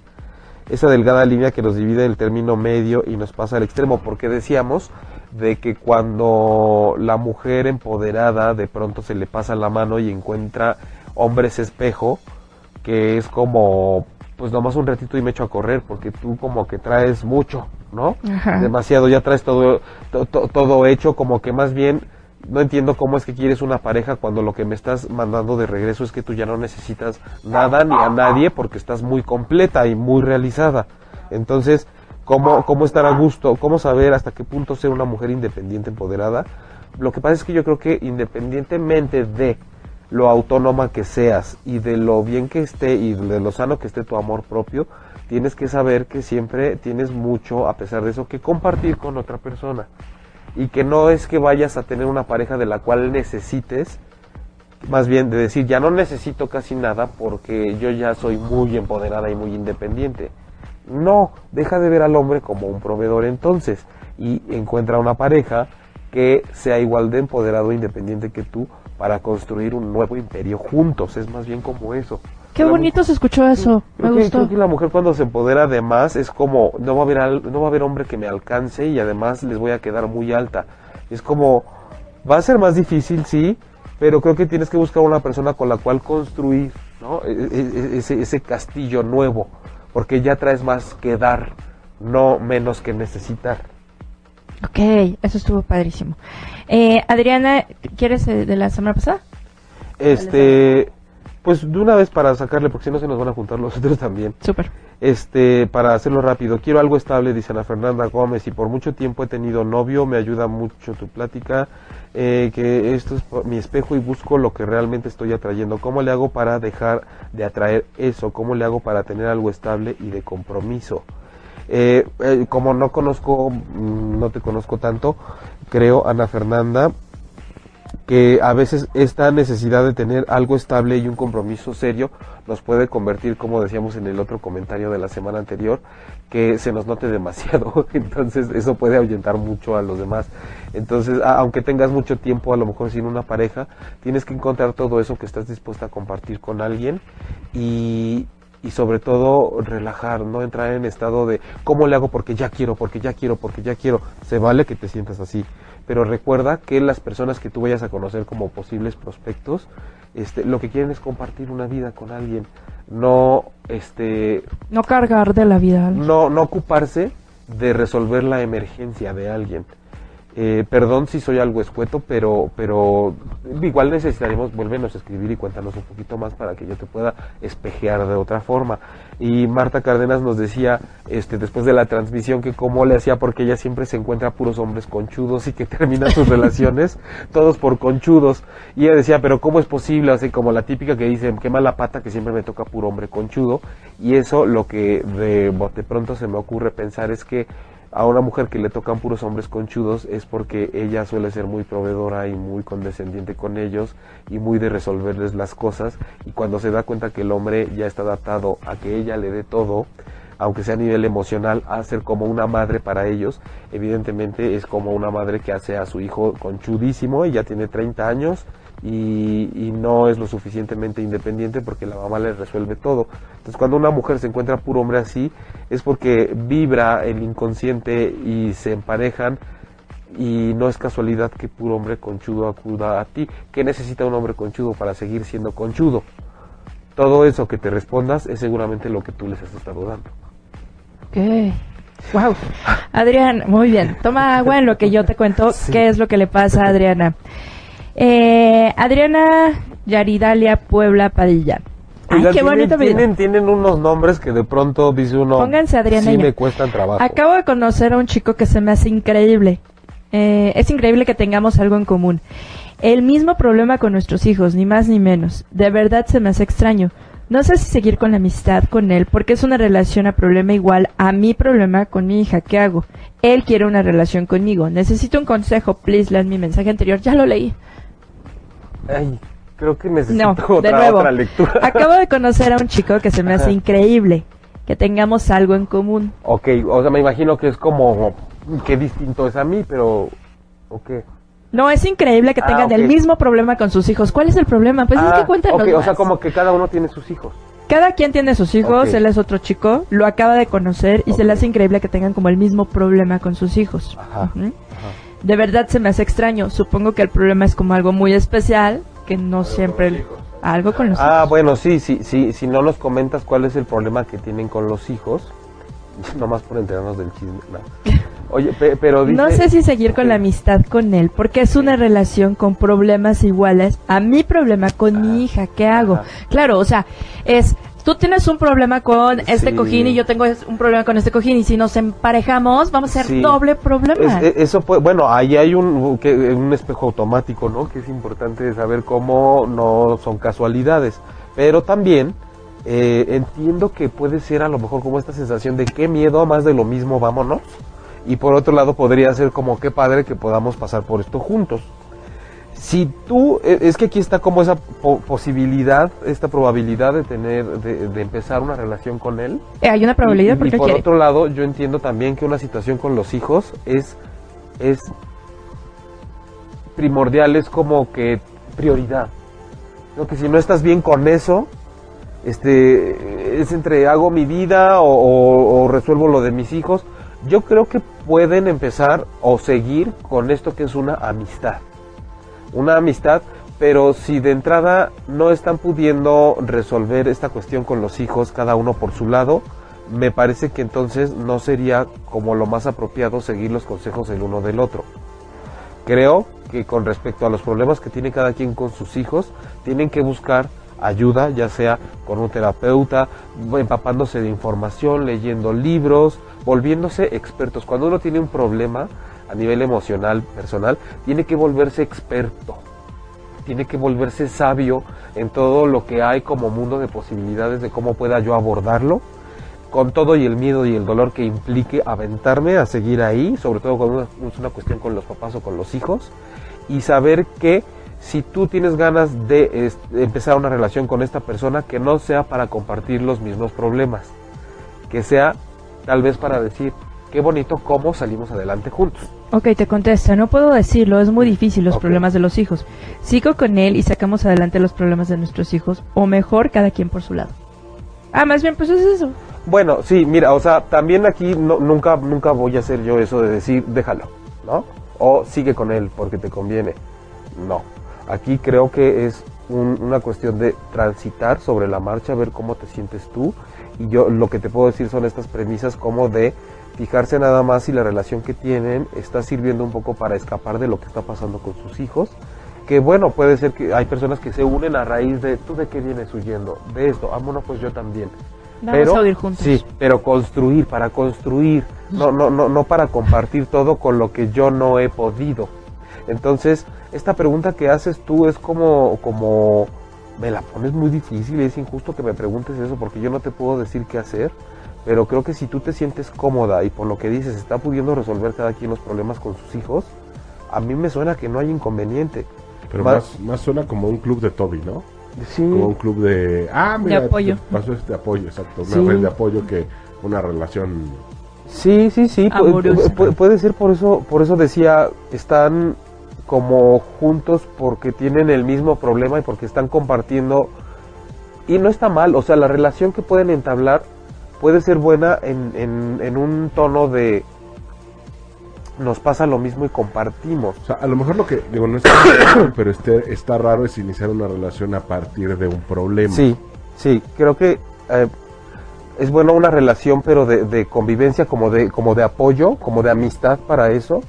Speaker 3: Esa delgada línea que nos divide el término medio y nos pasa al extremo, porque decíamos de que cuando la mujer empoderada de pronto se le pasa la mano y encuentra hombres espejo, que es como, pues nomás un ratito y me echo a correr, porque tú como que traes mucho, ¿no?
Speaker 4: Ajá.
Speaker 3: demasiado, ya traes todo, to- to- todo hecho, como que más bien no entiendo cómo es que quieres una pareja cuando lo que me estás mandando de regreso es que tú ya no necesitas nada ni a nadie porque estás muy completa y muy realizada. Entonces, ¿cómo, cómo estar a gusto? ¿Cómo saber hasta qué punto ser una mujer independiente, empoderada? Lo que pasa es que yo creo que independientemente de lo autónoma que seas y de lo bien que esté y de lo sano que esté tu amor propio, tienes que saber que siempre tienes mucho, a pesar de eso, que compartir con otra persona. Y que no es que vayas a tener una pareja de la cual necesites, más bien de decir, ya no necesito casi nada porque yo ya soy muy empoderada y muy independiente. No, deja de ver al hombre como un proveedor entonces y encuentra una pareja que sea igual de empoderado e independiente que tú para construir un nuevo imperio juntos. Es más bien como eso.
Speaker 4: Qué
Speaker 3: La
Speaker 4: bonito se escuchó eso. Me
Speaker 3: Creo que, creo que la mujer cuando se empodera de más es como no va a haber al- no va a haber hombre que me alcance y además les voy a quedar muy alta. Es como va a ser más difícil, sí, pero creo que tienes que buscar una persona con la cual construir, ¿no? E- e- e- Ese, ese castillo nuevo, porque ya traes más que dar, no menos que necesitar.
Speaker 4: Ok, eso estuvo padrísimo. Eh, Adriana, ¿quieres eh, de la semana pasada?
Speaker 3: Este, pues de una vez para sacarle, porque si no se nos van a juntar los otros también.
Speaker 4: Súper.
Speaker 3: Este, para hacerlo rápido, quiero algo estable, dice Ana Fernanda Gómez, y por mucho tiempo he tenido novio, me ayuda mucho tu plática, eh, que esto es mi espejo y busco lo que realmente estoy atrayendo. ¿Cómo le hago para dejar de atraer eso? ¿Cómo le hago para tener algo estable y de compromiso? Eh, eh, como no conozco, mm, no te conozco tanto, creo, Ana Fernanda, que a veces esta necesidad de tener algo estable y un compromiso serio nos puede convertir, como decíamos en el otro comentario de la semana anterior, que se nos note demasiado. Entonces eso puede ahuyentar mucho a los demás. Entonces, aunque tengas mucho tiempo a lo mejor sin una pareja, tienes que encontrar todo eso que estás dispuesta a compartir con alguien y, y sobre todo relajar, no entrar en estado de cómo le hago porque ya quiero, porque ya quiero, porque ya quiero. Se vale que te sientas así, pero recuerda que las personas que tú vayas a conocer como posibles prospectos, este, lo que quieren es compartir una vida con alguien, no, este,
Speaker 4: No cargar de la vida.
Speaker 3: no, no ocuparse de resolver la emergencia de alguien. Eh, perdón si soy algo escueto, pero, pero igual necesitaremos, vuélvenos a escribir y cuéntanos un poquito más para que yo te pueda espejear de otra forma. Y Marta Cárdenas nos decía, este, después de la transmisión, que cómo le hacía porque ella siempre se encuentra puros hombres conchudos y que termina sus relaciones todos por conchudos. Y ella decía, pero ¿cómo es posible? Así como la típica que dice, qué mala pata que siempre me toca puro hombre conchudo. Y eso lo que de bote pronto se me ocurre pensar es que a una mujer que le tocan puros hombres conchudos es porque ella suele ser muy proveedora y muy condescendiente con ellos y muy de resolverles las cosas. Y cuando se da cuenta que el hombre ya está adaptado a que ella le dé todo, aunque sea a nivel emocional, a ser como una madre para ellos, evidentemente es como una madre que hace a su hijo conchudísimo y ya tiene 30 años y, y no es lo suficientemente independiente porque la mamá le resuelve todo. Entonces cuando una mujer se encuentra puro hombre así es porque vibra el inconsciente y se emparejan y no es casualidad que puro hombre conchudo acuda a ti. ¿Qué necesita un hombre conchudo para seguir siendo conchudo? Todo eso que te respondas es seguramente lo que tú les has estado dando.
Speaker 4: Ok. Wow. Adrián, muy bien. Toma agua en lo que yo te cuento qué es lo que le pasa a Adriana. Eh, Adriana Yaridalia Puebla Padilla. Ay, qué
Speaker 3: tienen,
Speaker 4: bonito video.
Speaker 3: tienen, tienen unos nombres que de pronto dice uno.
Speaker 4: Pónganse Adriana
Speaker 3: Sí me cuestan trabajo.
Speaker 4: Acabo de conocer a un chico que se me hace increíble. Eh, es increíble que tengamos algo en común. El mismo problema con nuestros hijos, ni más ni menos. De verdad se me hace extraño. No sé si seguir con la amistad con él porque es una relación a problema igual a mi problema con mi hija. ¿Qué hago? Él quiere una relación conmigo. Necesito un consejo. Please, lean mi mensaje anterior. Ya lo leí.
Speaker 3: Ay, creo que necesito
Speaker 4: No,
Speaker 3: otra,
Speaker 4: de nuevo.
Speaker 3: otra lectura.
Speaker 4: Acabo de conocer a un chico que se me hace increíble. Que tengamos algo en común.
Speaker 3: Ok, o sea, me imagino que es como. Qué distinto es a mí, pero. Ok.
Speaker 4: No, es increíble que
Speaker 3: Ah,
Speaker 4: tengan
Speaker 3: ok.
Speaker 4: el mismo problema con sus hijos. ¿Cuál es el problema? Pues es
Speaker 3: Ah,
Speaker 4: que cuéntanos
Speaker 3: ok, o sea, como que cada uno tiene sus hijos.
Speaker 4: Cada quien tiene sus hijos, él es otro chico, lo acaba de conocer y se le hace increíble que tengan como el mismo problema con sus hijos.
Speaker 3: Ajá,
Speaker 4: Ujú. De verdad se me hace extraño. Supongo que el problema es como algo muy especial, que no siempre... Algo con los
Speaker 3: Ah,
Speaker 4: hijos.
Speaker 3: bueno, sí, sí, sí. Si no nos comentas cuál es el problema que tienen con los hijos, nomás por enterarnos del chisme. no. Oye, pe- pero dice.
Speaker 4: No sé si seguir con la amistad con él, porque es una relación con problemas iguales a mi problema con mi hija. ¿Qué hago?
Speaker 3: Ajá.
Speaker 4: Claro, o sea, es tú tienes un problema con este
Speaker 3: Sí.
Speaker 4: cojín y yo tengo un problema con este cojín y si nos emparejamos vamos a ser
Speaker 3: Sí.
Speaker 4: doble problema.
Speaker 3: Es- e- eso puede, bueno, ahí hay un, que- un espejo automático, ¿no? Que es importante saber cómo no son casualidades. Pero también eh, entiendo que puede ser a lo mejor como esta sensación de qué miedo, más de lo mismo, vámonos. Y por otro lado podría ser como qué padre que podamos pasar por esto juntos. Si tú, e- es que aquí está como esa po- posibilidad, esta probabilidad de tener, de, de empezar una relación con él.
Speaker 4: Eh, hay una probabilidad
Speaker 3: Y- y,
Speaker 4: porque
Speaker 3: por
Speaker 4: quiere.
Speaker 3: otro lado, yo entiendo también que una situación con los hijos es, es primordial, es como que prioridad. ¿no? Que si no estás bien con eso, este, es entre hago mi vida o, o- o resuelvo lo de mis hijos. Yo creo que pueden empezar o seguir con esto que es una amistad. Una amistad, pero si de entrada no están pudiendo resolver esta cuestión con los hijos, cada uno por su lado, me parece que entonces no sería como lo más apropiado seguir los consejos el uno del otro. Creo que con respecto a los problemas que tiene cada quien con sus hijos, tienen que buscar ayuda, ya sea con un terapeuta, empapándose de información, leyendo libros, volviéndose expertos. Cuando uno tiene un problema a nivel emocional, personal, tiene que volverse experto, tiene que volverse sabio en todo lo que hay como mundo de posibilidades de cómo pueda yo abordarlo con todo y el miedo y el dolor que implique aventarme a seguir ahí, sobre todo cuando es una cuestión con los papás o con los hijos, y saber que si tú tienes ganas de empezar una relación con esta persona, que no sea para compartir los mismos problemas, que sea tal vez para decir, qué bonito cómo salimos adelante juntos.
Speaker 4: Ok, te contesta, no puedo decirlo, es muy difícil los problemas de los hijos. Sigo con él y sacamos adelante los problemas de nuestros hijos, o mejor, cada quien por su lado. Ah, más bien, pues es eso.
Speaker 3: Bueno, sí, mira, o sea, también aquí no- nunca, nunca voy a hacer yo eso de decir, déjalo, ¿no? O sigue con él porque te conviene. No. Aquí creo que es un- una cuestión de transitar sobre la marcha, ver cómo te sientes tú. Y yo lo que te puedo decir son estas premisas como de fijarse nada más si la relación que tienen está sirviendo un poco para escapar de lo que está pasando con sus hijos. Que bueno, puede ser que hay personas que se unen a raíz de, ¿tú de qué vienes huyendo? De esto, ah, bueno, pues yo también
Speaker 4: Vamos a huir juntos.
Speaker 3: Sí, pero construir, para construir, no, no, no, no para compartir todo con lo que yo no he podido. Entonces, esta pregunta que haces tú es como, como, me la pones muy difícil y es injusto que me preguntes eso porque yo no te puedo decir qué hacer, pero creo que si tú te sientes cómoda y por lo que dices está pudiendo resolver cada quien los problemas con sus hijos, a mí me suena que no hay inconveniente.
Speaker 6: Pero
Speaker 3: Va-
Speaker 6: más, más suena como un club de Toby, ¿no?
Speaker 3: Sí,
Speaker 6: Como un club de... Ah, mira,
Speaker 4: De apoyo.
Speaker 6: Pasó este apoyo, exacto. Una
Speaker 3: Sí.
Speaker 6: red de apoyo que una relación...
Speaker 3: Sí, sí, sí, pu-
Speaker 4: Amorosa.
Speaker 3: pu- puede ser por eso, por eso decía, están como juntos porque tienen el mismo problema y porque están compartiendo y no está mal, o sea, la relación que pueden entablar puede ser buena en, en, en un tono de nos pasa lo mismo y compartimos.
Speaker 6: O sea, a lo mejor lo que... Digo, no es que pero este, está raro es iniciar una relación a partir de un problema.
Speaker 3: Sí, sí, creo que eh, es bueno una relación, pero de, de convivencia, como de, como de apoyo, como de amistad para eso.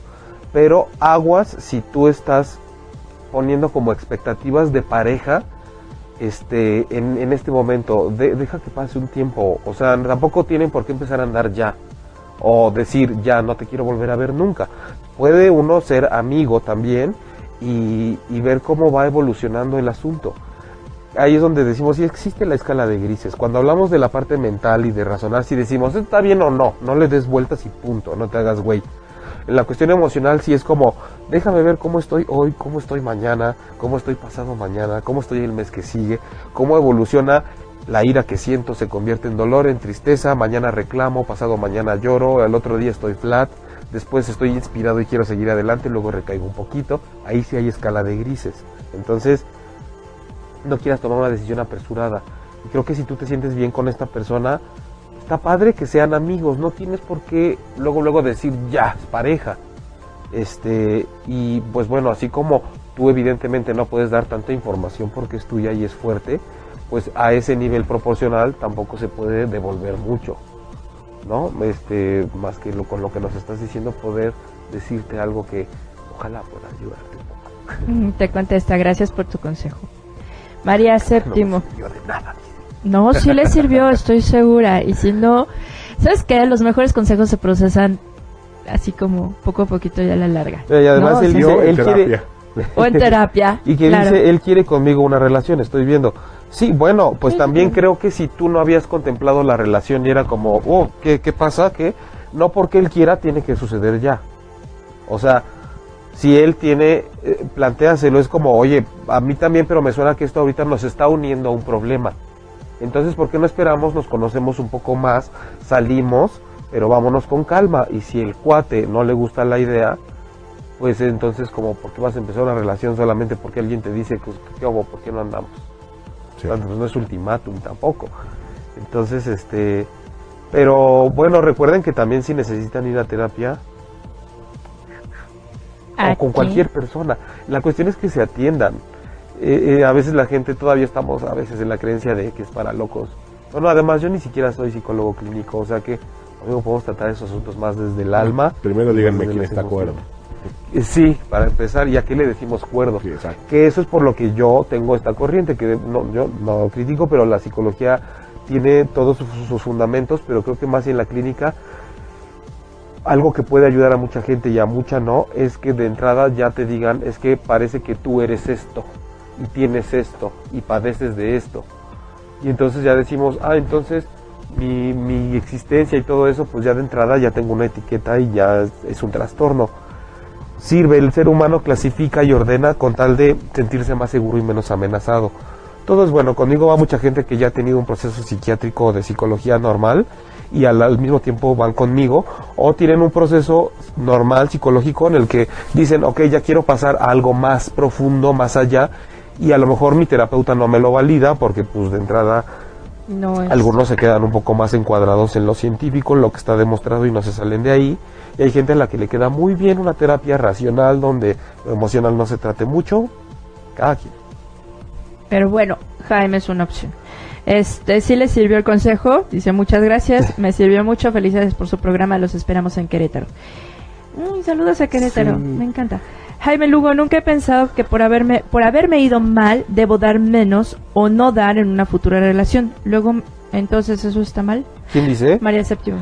Speaker 3: Pero aguas si tú estás poniendo como expectativas de pareja este, en, en este momento. De- deja que pase un tiempo. O sea, tampoco tienen por qué empezar a andar ya. O decir, ya no te quiero volver a ver nunca. Puede uno ser amigo también y, y ver cómo va evolucionando el asunto ahí es donde decimos si existe la escala de grises. Cuando hablamos de la parte mental y de razonar, si decimos está bien o no, no le des vueltas y punto, no te hagas güey. En la cuestión emocional sí es como, déjame ver cómo estoy hoy, cómo estoy mañana, cómo estoy pasado mañana, cómo estoy el mes que sigue, cómo evoluciona la ira que siento se convierte en dolor, en tristeza, mañana reclamo, pasado mañana lloro, al otro día estoy flat, después estoy inspirado y quiero seguir adelante, luego recaigo un poquito, ahí sí hay escala de grises. Entonces, no quieras tomar una decisión apresurada. Y creo que si tú te sientes bien con esta persona, está padre que sean amigos, no tienes por qué luego luego decir ya, es pareja. Este, y pues bueno, así como tú evidentemente no puedes dar tanta información porque es tuya y es fuerte, pues a ese nivel proporcional tampoco se puede devolver mucho. ¿No? Este, más que lo, con lo que nos estás diciendo poder decirte algo que ojalá pueda ayudarte un poco.
Speaker 4: Mm, Te contesta, gracias por tu consejo. María
Speaker 3: No
Speaker 4: Séptimo.
Speaker 3: sirvió de nada.
Speaker 4: No, sí le sirvió, estoy segura. Y si no, ¿sabes qué? Los mejores consejos se procesan así como poco a poquito y a la larga.
Speaker 3: Y además
Speaker 4: No,
Speaker 3: él
Speaker 4: sí,
Speaker 3: dice,
Speaker 6: Yo en
Speaker 3: él quiere,
Speaker 6: terapia.
Speaker 4: O en terapia.
Speaker 3: y que
Speaker 4: claro.
Speaker 3: dice, él quiere conmigo una relación, estoy viendo. Sí, bueno, pues
Speaker 4: Sí,
Speaker 3: también
Speaker 4: sí.
Speaker 3: creo que si tú no habías contemplado la relación y era como, oh, ¿qué, qué pasa? que No porque él quiera, tiene que suceder ya. O sea, si él tiene, eh, plantéaselo, es como, oye, a mí también, pero me suena que esto ahorita nos está uniendo a un problema. Entonces, ¿por qué no esperamos, nos conocemos un poco más, salimos, pero vámonos con calma? Y si el cuate no le gusta la idea, pues entonces, como, ¿por qué vas a empezar una relación solamente porque alguien te dice, pues, ¿qué hago? ¿Por qué no andamos?
Speaker 6: Sí.
Speaker 3: Pues no es ultimátum tampoco. Entonces, este, pero bueno, recuerden que también si necesitan ir a terapia, o con cualquier persona. La cuestión es que se atiendan. Eh, eh, a veces la gente todavía estamos a veces en la creencia de que es para locos. Bueno, además yo ni siquiera soy psicólogo clínico, o sea que podemos tratar esos asuntos más desde el alma.
Speaker 6: Primero díganme quién está cuerdo.
Speaker 3: Eh, Sí, para empezar, ¿y a qué le decimos cuerdo?
Speaker 6: Sí.
Speaker 3: Que eso es por lo que yo tengo esta corriente, que no, yo no critico, pero la psicología tiene todos sus, sus fundamentos, pero creo que más en la clínica algo que puede ayudar a mucha gente y a mucha no, es que de entrada ya te digan, es que parece que tú eres esto, y tienes esto, y padeces de esto. Y entonces ya decimos, ah, entonces mi, mi existencia y todo eso, pues ya de entrada ya tengo una etiqueta y ya es, un trastorno. Sirve, el ser humano clasifica y ordena con tal de sentirse más seguro y menos amenazado. Todo es bueno, conmigo va mucha gente que ya ha tenido un proceso psiquiátrico de psicología normal y al, al mismo tiempo van conmigo o tienen un proceso normal psicológico en el que dicen, ok, ya quiero pasar a algo más profundo, más allá y a lo mejor mi terapeuta no me lo valida porque pues de entrada
Speaker 4: No es.
Speaker 3: algunos se quedan un poco más encuadrados en lo científico, en lo que está demostrado y no se salen de ahí. Y hay gente a la que le queda muy bien una terapia racional donde lo emocional no se trate mucho. Cada quien.
Speaker 4: Pero bueno, Jaime es una opción. Este, sí le sirvió el consejo, dice muchas gracias, me sirvió mucho, felicidades por su programa, los esperamos en Querétaro. Mm, saludos a Querétaro,
Speaker 3: Sí.
Speaker 4: me encanta. Jaime Lugo, nunca he pensado que por haberme, por haberme ido mal, debo dar menos o no dar en una futura relación. Luego, entonces, ¿eso está mal?
Speaker 3: ¿Quién dice?
Speaker 4: María Séptimo.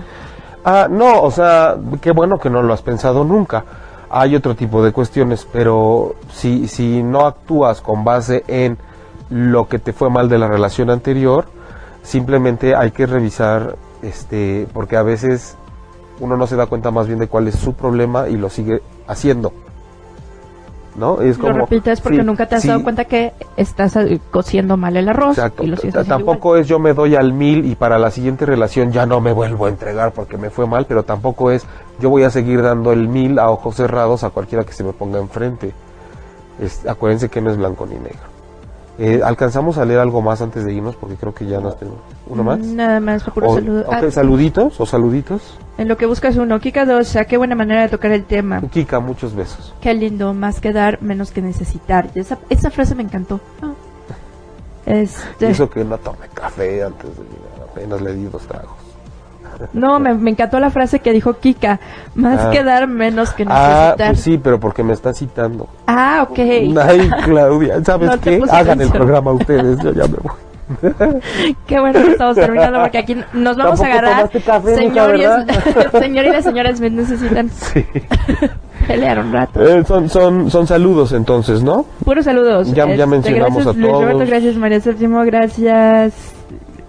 Speaker 3: Ah, no, o sea, qué bueno que no lo has pensado nunca. Hay otro tipo de cuestiones, pero si, si no actúas con base en lo que te fue mal de la relación anterior, simplemente hay que revisar, este, porque a veces uno no se da cuenta más bien de cuál es su problema y lo sigue haciendo. ¿No? Es
Speaker 4: Lo repites porque
Speaker 3: sí,
Speaker 4: nunca te has
Speaker 3: sí,
Speaker 4: dado cuenta que estás eh, cociendo mal el arroz
Speaker 3: Exacto.
Speaker 4: y lo
Speaker 3: Tampoco es yo me doy al mil y para la siguiente relación ya no me vuelvo a entregar porque me fue mal, pero tampoco es yo voy a seguir dando el mil a ojos cerrados a cualquiera que se me ponga enfrente. Es- acuérdense que no es blanco ni negro. Eh, Alcanzamos a leer algo más antes de irnos porque creo que ya nos tenemos. ¿Uno más?
Speaker 4: igual. Nada más, puro
Speaker 3: O-
Speaker 4: saludo. Ah,
Speaker 3: saluditos o saluditos.
Speaker 4: En lo que buscas uno, Kika 2, qué buena manera de tocar el tema.
Speaker 3: Kika, muchos besos.
Speaker 4: Qué lindo, más que dar, menos que necesitar. Esa, esa frase me encantó. Ah. Este,
Speaker 3: eso que no tome café antes de llegar, apenas le di dos tragos.
Speaker 4: no, me, me encantó la frase que dijo Kika. Más
Speaker 3: Ah.
Speaker 4: que dar, menos que
Speaker 3: Ah,
Speaker 4: necesitar.
Speaker 3: pues sí, pero porque me está citando.
Speaker 4: Ah, ok.
Speaker 3: Ay, Claudia, ¿sabes
Speaker 4: No
Speaker 3: qué? Hagan el programa ustedes, yo ya me voy.
Speaker 4: Qué bueno que estamos terminando porque aquí nos vamos a agarrar.
Speaker 3: café, mija,
Speaker 4: Señores,
Speaker 3: ¿verdad?
Speaker 4: señor y las señoras me necesitan
Speaker 3: Sí.
Speaker 4: pelear un rato.
Speaker 3: Eh, son, son, son saludos entonces, ¿no?
Speaker 4: Puros saludos. Este,
Speaker 3: Ya- ya mencionamos
Speaker 4: gracias,
Speaker 3: a
Speaker 4: Luis
Speaker 3: todos.
Speaker 4: Roberto, gracias María Séptimo, gracias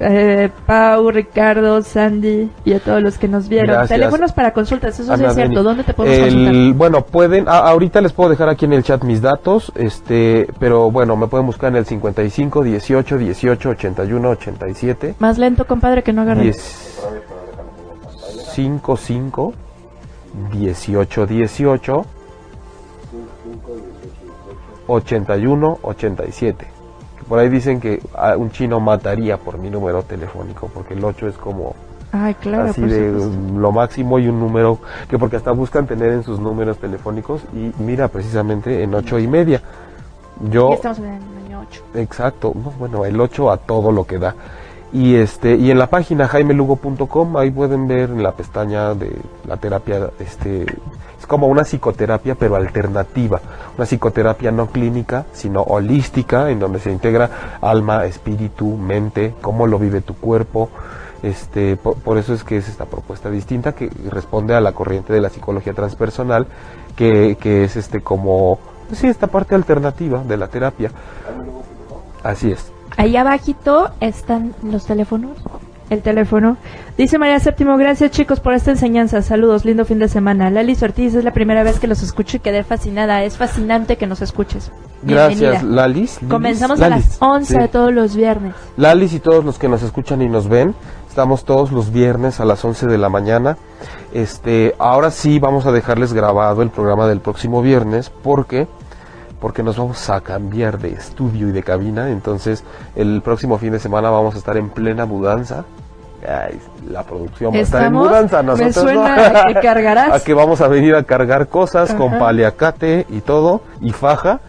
Speaker 4: eh, Pau, Ricardo, Sandy y a todos los que nos vieron.
Speaker 3: Gracias.
Speaker 4: Teléfonos para consultas, eso sí es cierto. ¿Dónde te podemos
Speaker 3: El-
Speaker 4: consultar?
Speaker 3: Bueno, pueden, a- ahorita les puedo dejar aquí en el chat mis datos, este, pero bueno, me pueden buscar en el 55 18 18 81 87
Speaker 4: Más lento, compadre, que no agarre.
Speaker 3: 10 55 18 18 81 87 por ahí dicen que un chino mataría por mi número telefónico porque el 8 es como
Speaker 4: Ay, claro,
Speaker 3: así de
Speaker 4: supuesto.
Speaker 3: lo máximo y un número que porque hasta buscan tener en sus números telefónicos y mira precisamente en ocho y media yo
Speaker 4: estamos en el año 8.
Speaker 3: exacto no, bueno el 8 a todo lo que da Y este y en la página jaimelugo.com ahí pueden ver en la pestaña de la terapia este es como una psicoterapia pero alternativa, una psicoterapia no clínica, sino holística en donde se integra alma, espíritu, mente, cómo lo vive tu cuerpo. Este, por, por eso es que es esta propuesta distinta que responde a la corriente de la psicología transpersonal que, que es este como pues sí, esta parte alternativa de la terapia. Así es.
Speaker 4: Ahí abajito están los teléfonos. El teléfono. Dice María Séptimo, gracias chicos por esta enseñanza. Saludos, lindo fin de semana. Lali Ortiz, es la primera vez que los escucho y quedé fascinada. Es fascinante que nos escuches. Bienvenida.
Speaker 3: Gracias, Lalis.
Speaker 4: Comenzamos a las 11
Speaker 3: sí.
Speaker 4: de todos los viernes.
Speaker 3: Lalis y todos los que nos escuchan y nos ven, estamos todos los viernes a las 11 de la mañana. Este, ahora sí vamos a dejarles grabado el programa del próximo viernes porque porque nos vamos a cambiar de estudio y de cabina, entonces el próximo fin de semana vamos a estar en plena mudanza. Ay, la producción va a estar en mudanza,
Speaker 4: Me
Speaker 3: nosotros
Speaker 4: suena
Speaker 3: no.
Speaker 4: a que cargarás.
Speaker 3: A que vamos a venir a cargar cosas con paliacate y todo y faja.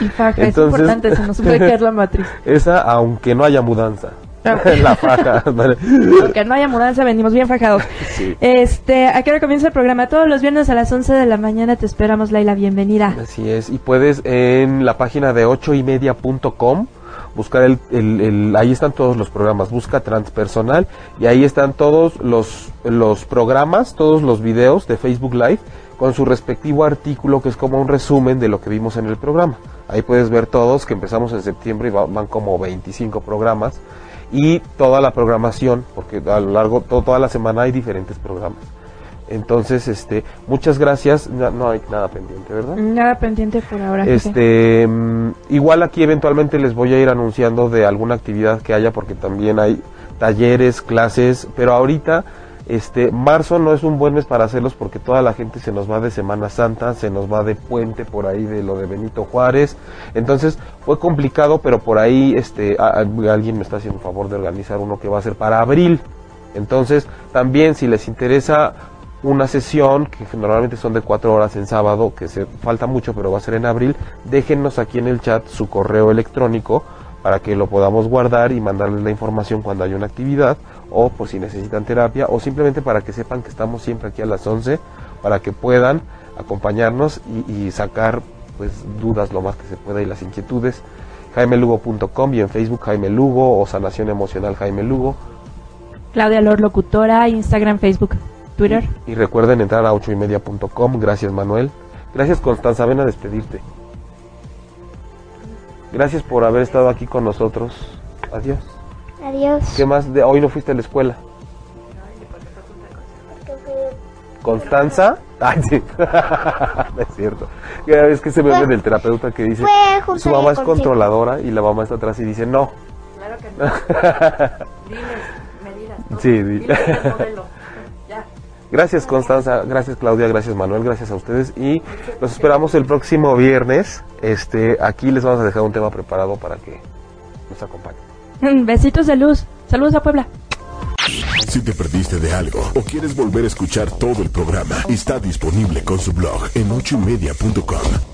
Speaker 4: Y faja,
Speaker 3: Entonces-
Speaker 4: es importante, se nos puede caer la matriz.
Speaker 3: Esa aunque no haya mudanza. La faja. vale.
Speaker 4: Aunque no haya mudanza, venimos bien fajados.
Speaker 3: Sí.
Speaker 4: Este, ¿a qué hora comienza el programa? Todos los viernes a las 11 de la mañana te esperamos, Laila. Bienvenida.
Speaker 3: Así es, y puedes en la página de ochoymedia.com buscar el, el, el- ahí están todos los programas, busca transpersonal y ahí están todos los, los programas, todos los videos de Facebook Live con su respectivo artículo que es como un resumen de lo que vimos en el programa. Ahí puedes ver todos, que empezamos en septiembre y va- van como 25 programas y toda la programación, porque a lo largo, to- toda la semana hay diferentes programas. Entonces, este, muchas gracias. No, no hay nada pendiente, ¿verdad?
Speaker 4: Nada pendiente por ahora.
Speaker 3: Este, mm, igual aquí eventualmente les voy a ir anunciando de alguna actividad que haya porque también hay talleres, clases, pero ahorita este marzo no es un buen mes para hacerlos porque toda la gente se nos va de Semana Santa, se nos va de puente por ahí de lo de Benito Juárez. Entonces, fue complicado, pero por ahí este alguien me está haciendo favor de organizar uno que va a ser para abril. Entonces, también si les interesa una sesión que normalmente son de cuatro horas en sábado, que se falta mucho, pero va a ser en abril, déjennos aquí en el chat su correo electrónico para que lo podamos guardar y mandarles la información cuando haya una actividad o por si necesitan terapia o simplemente para que sepan que estamos siempre aquí a las 11 para que puedan acompañarnos y, y sacar pues dudas lo más que se pueda y las inquietudes jaimelugo.com y en Facebook Jaime Lugo o Sanación Emocional Jaime Lugo
Speaker 4: Claudia Lor, locutora, Instagram, Facebook, Twitter.
Speaker 3: Y recuerden entrar a ochoymedia.com. Gracias, Manuel. Gracias, Constanza. Ven a despedirte. Gracias por haber estado aquí con nosotros. Adiós.
Speaker 5: Adiós.
Speaker 3: ¿Qué más? De hoy no fuiste a la escuela. ¿Constanza? Ay, sí. no es cierto. Ya Es que se me ve del terapeuta que dice, su mamá es controladora y la mamá está atrás y dice, no.
Speaker 4: Claro que no. Diles medidas.
Speaker 3: Sí, di- Gracias Constanza, gracias Claudia, gracias Manuel, gracias a ustedes y los esperamos el próximo viernes. Este, aquí les vamos a dejar un tema preparado para que nos acompañen.
Speaker 4: Besitos de luz. Saludos a Puebla.
Speaker 1: Si te perdiste de algo o quieres volver a escuchar todo el programa, está disponible con su blog en ochoymedia.com.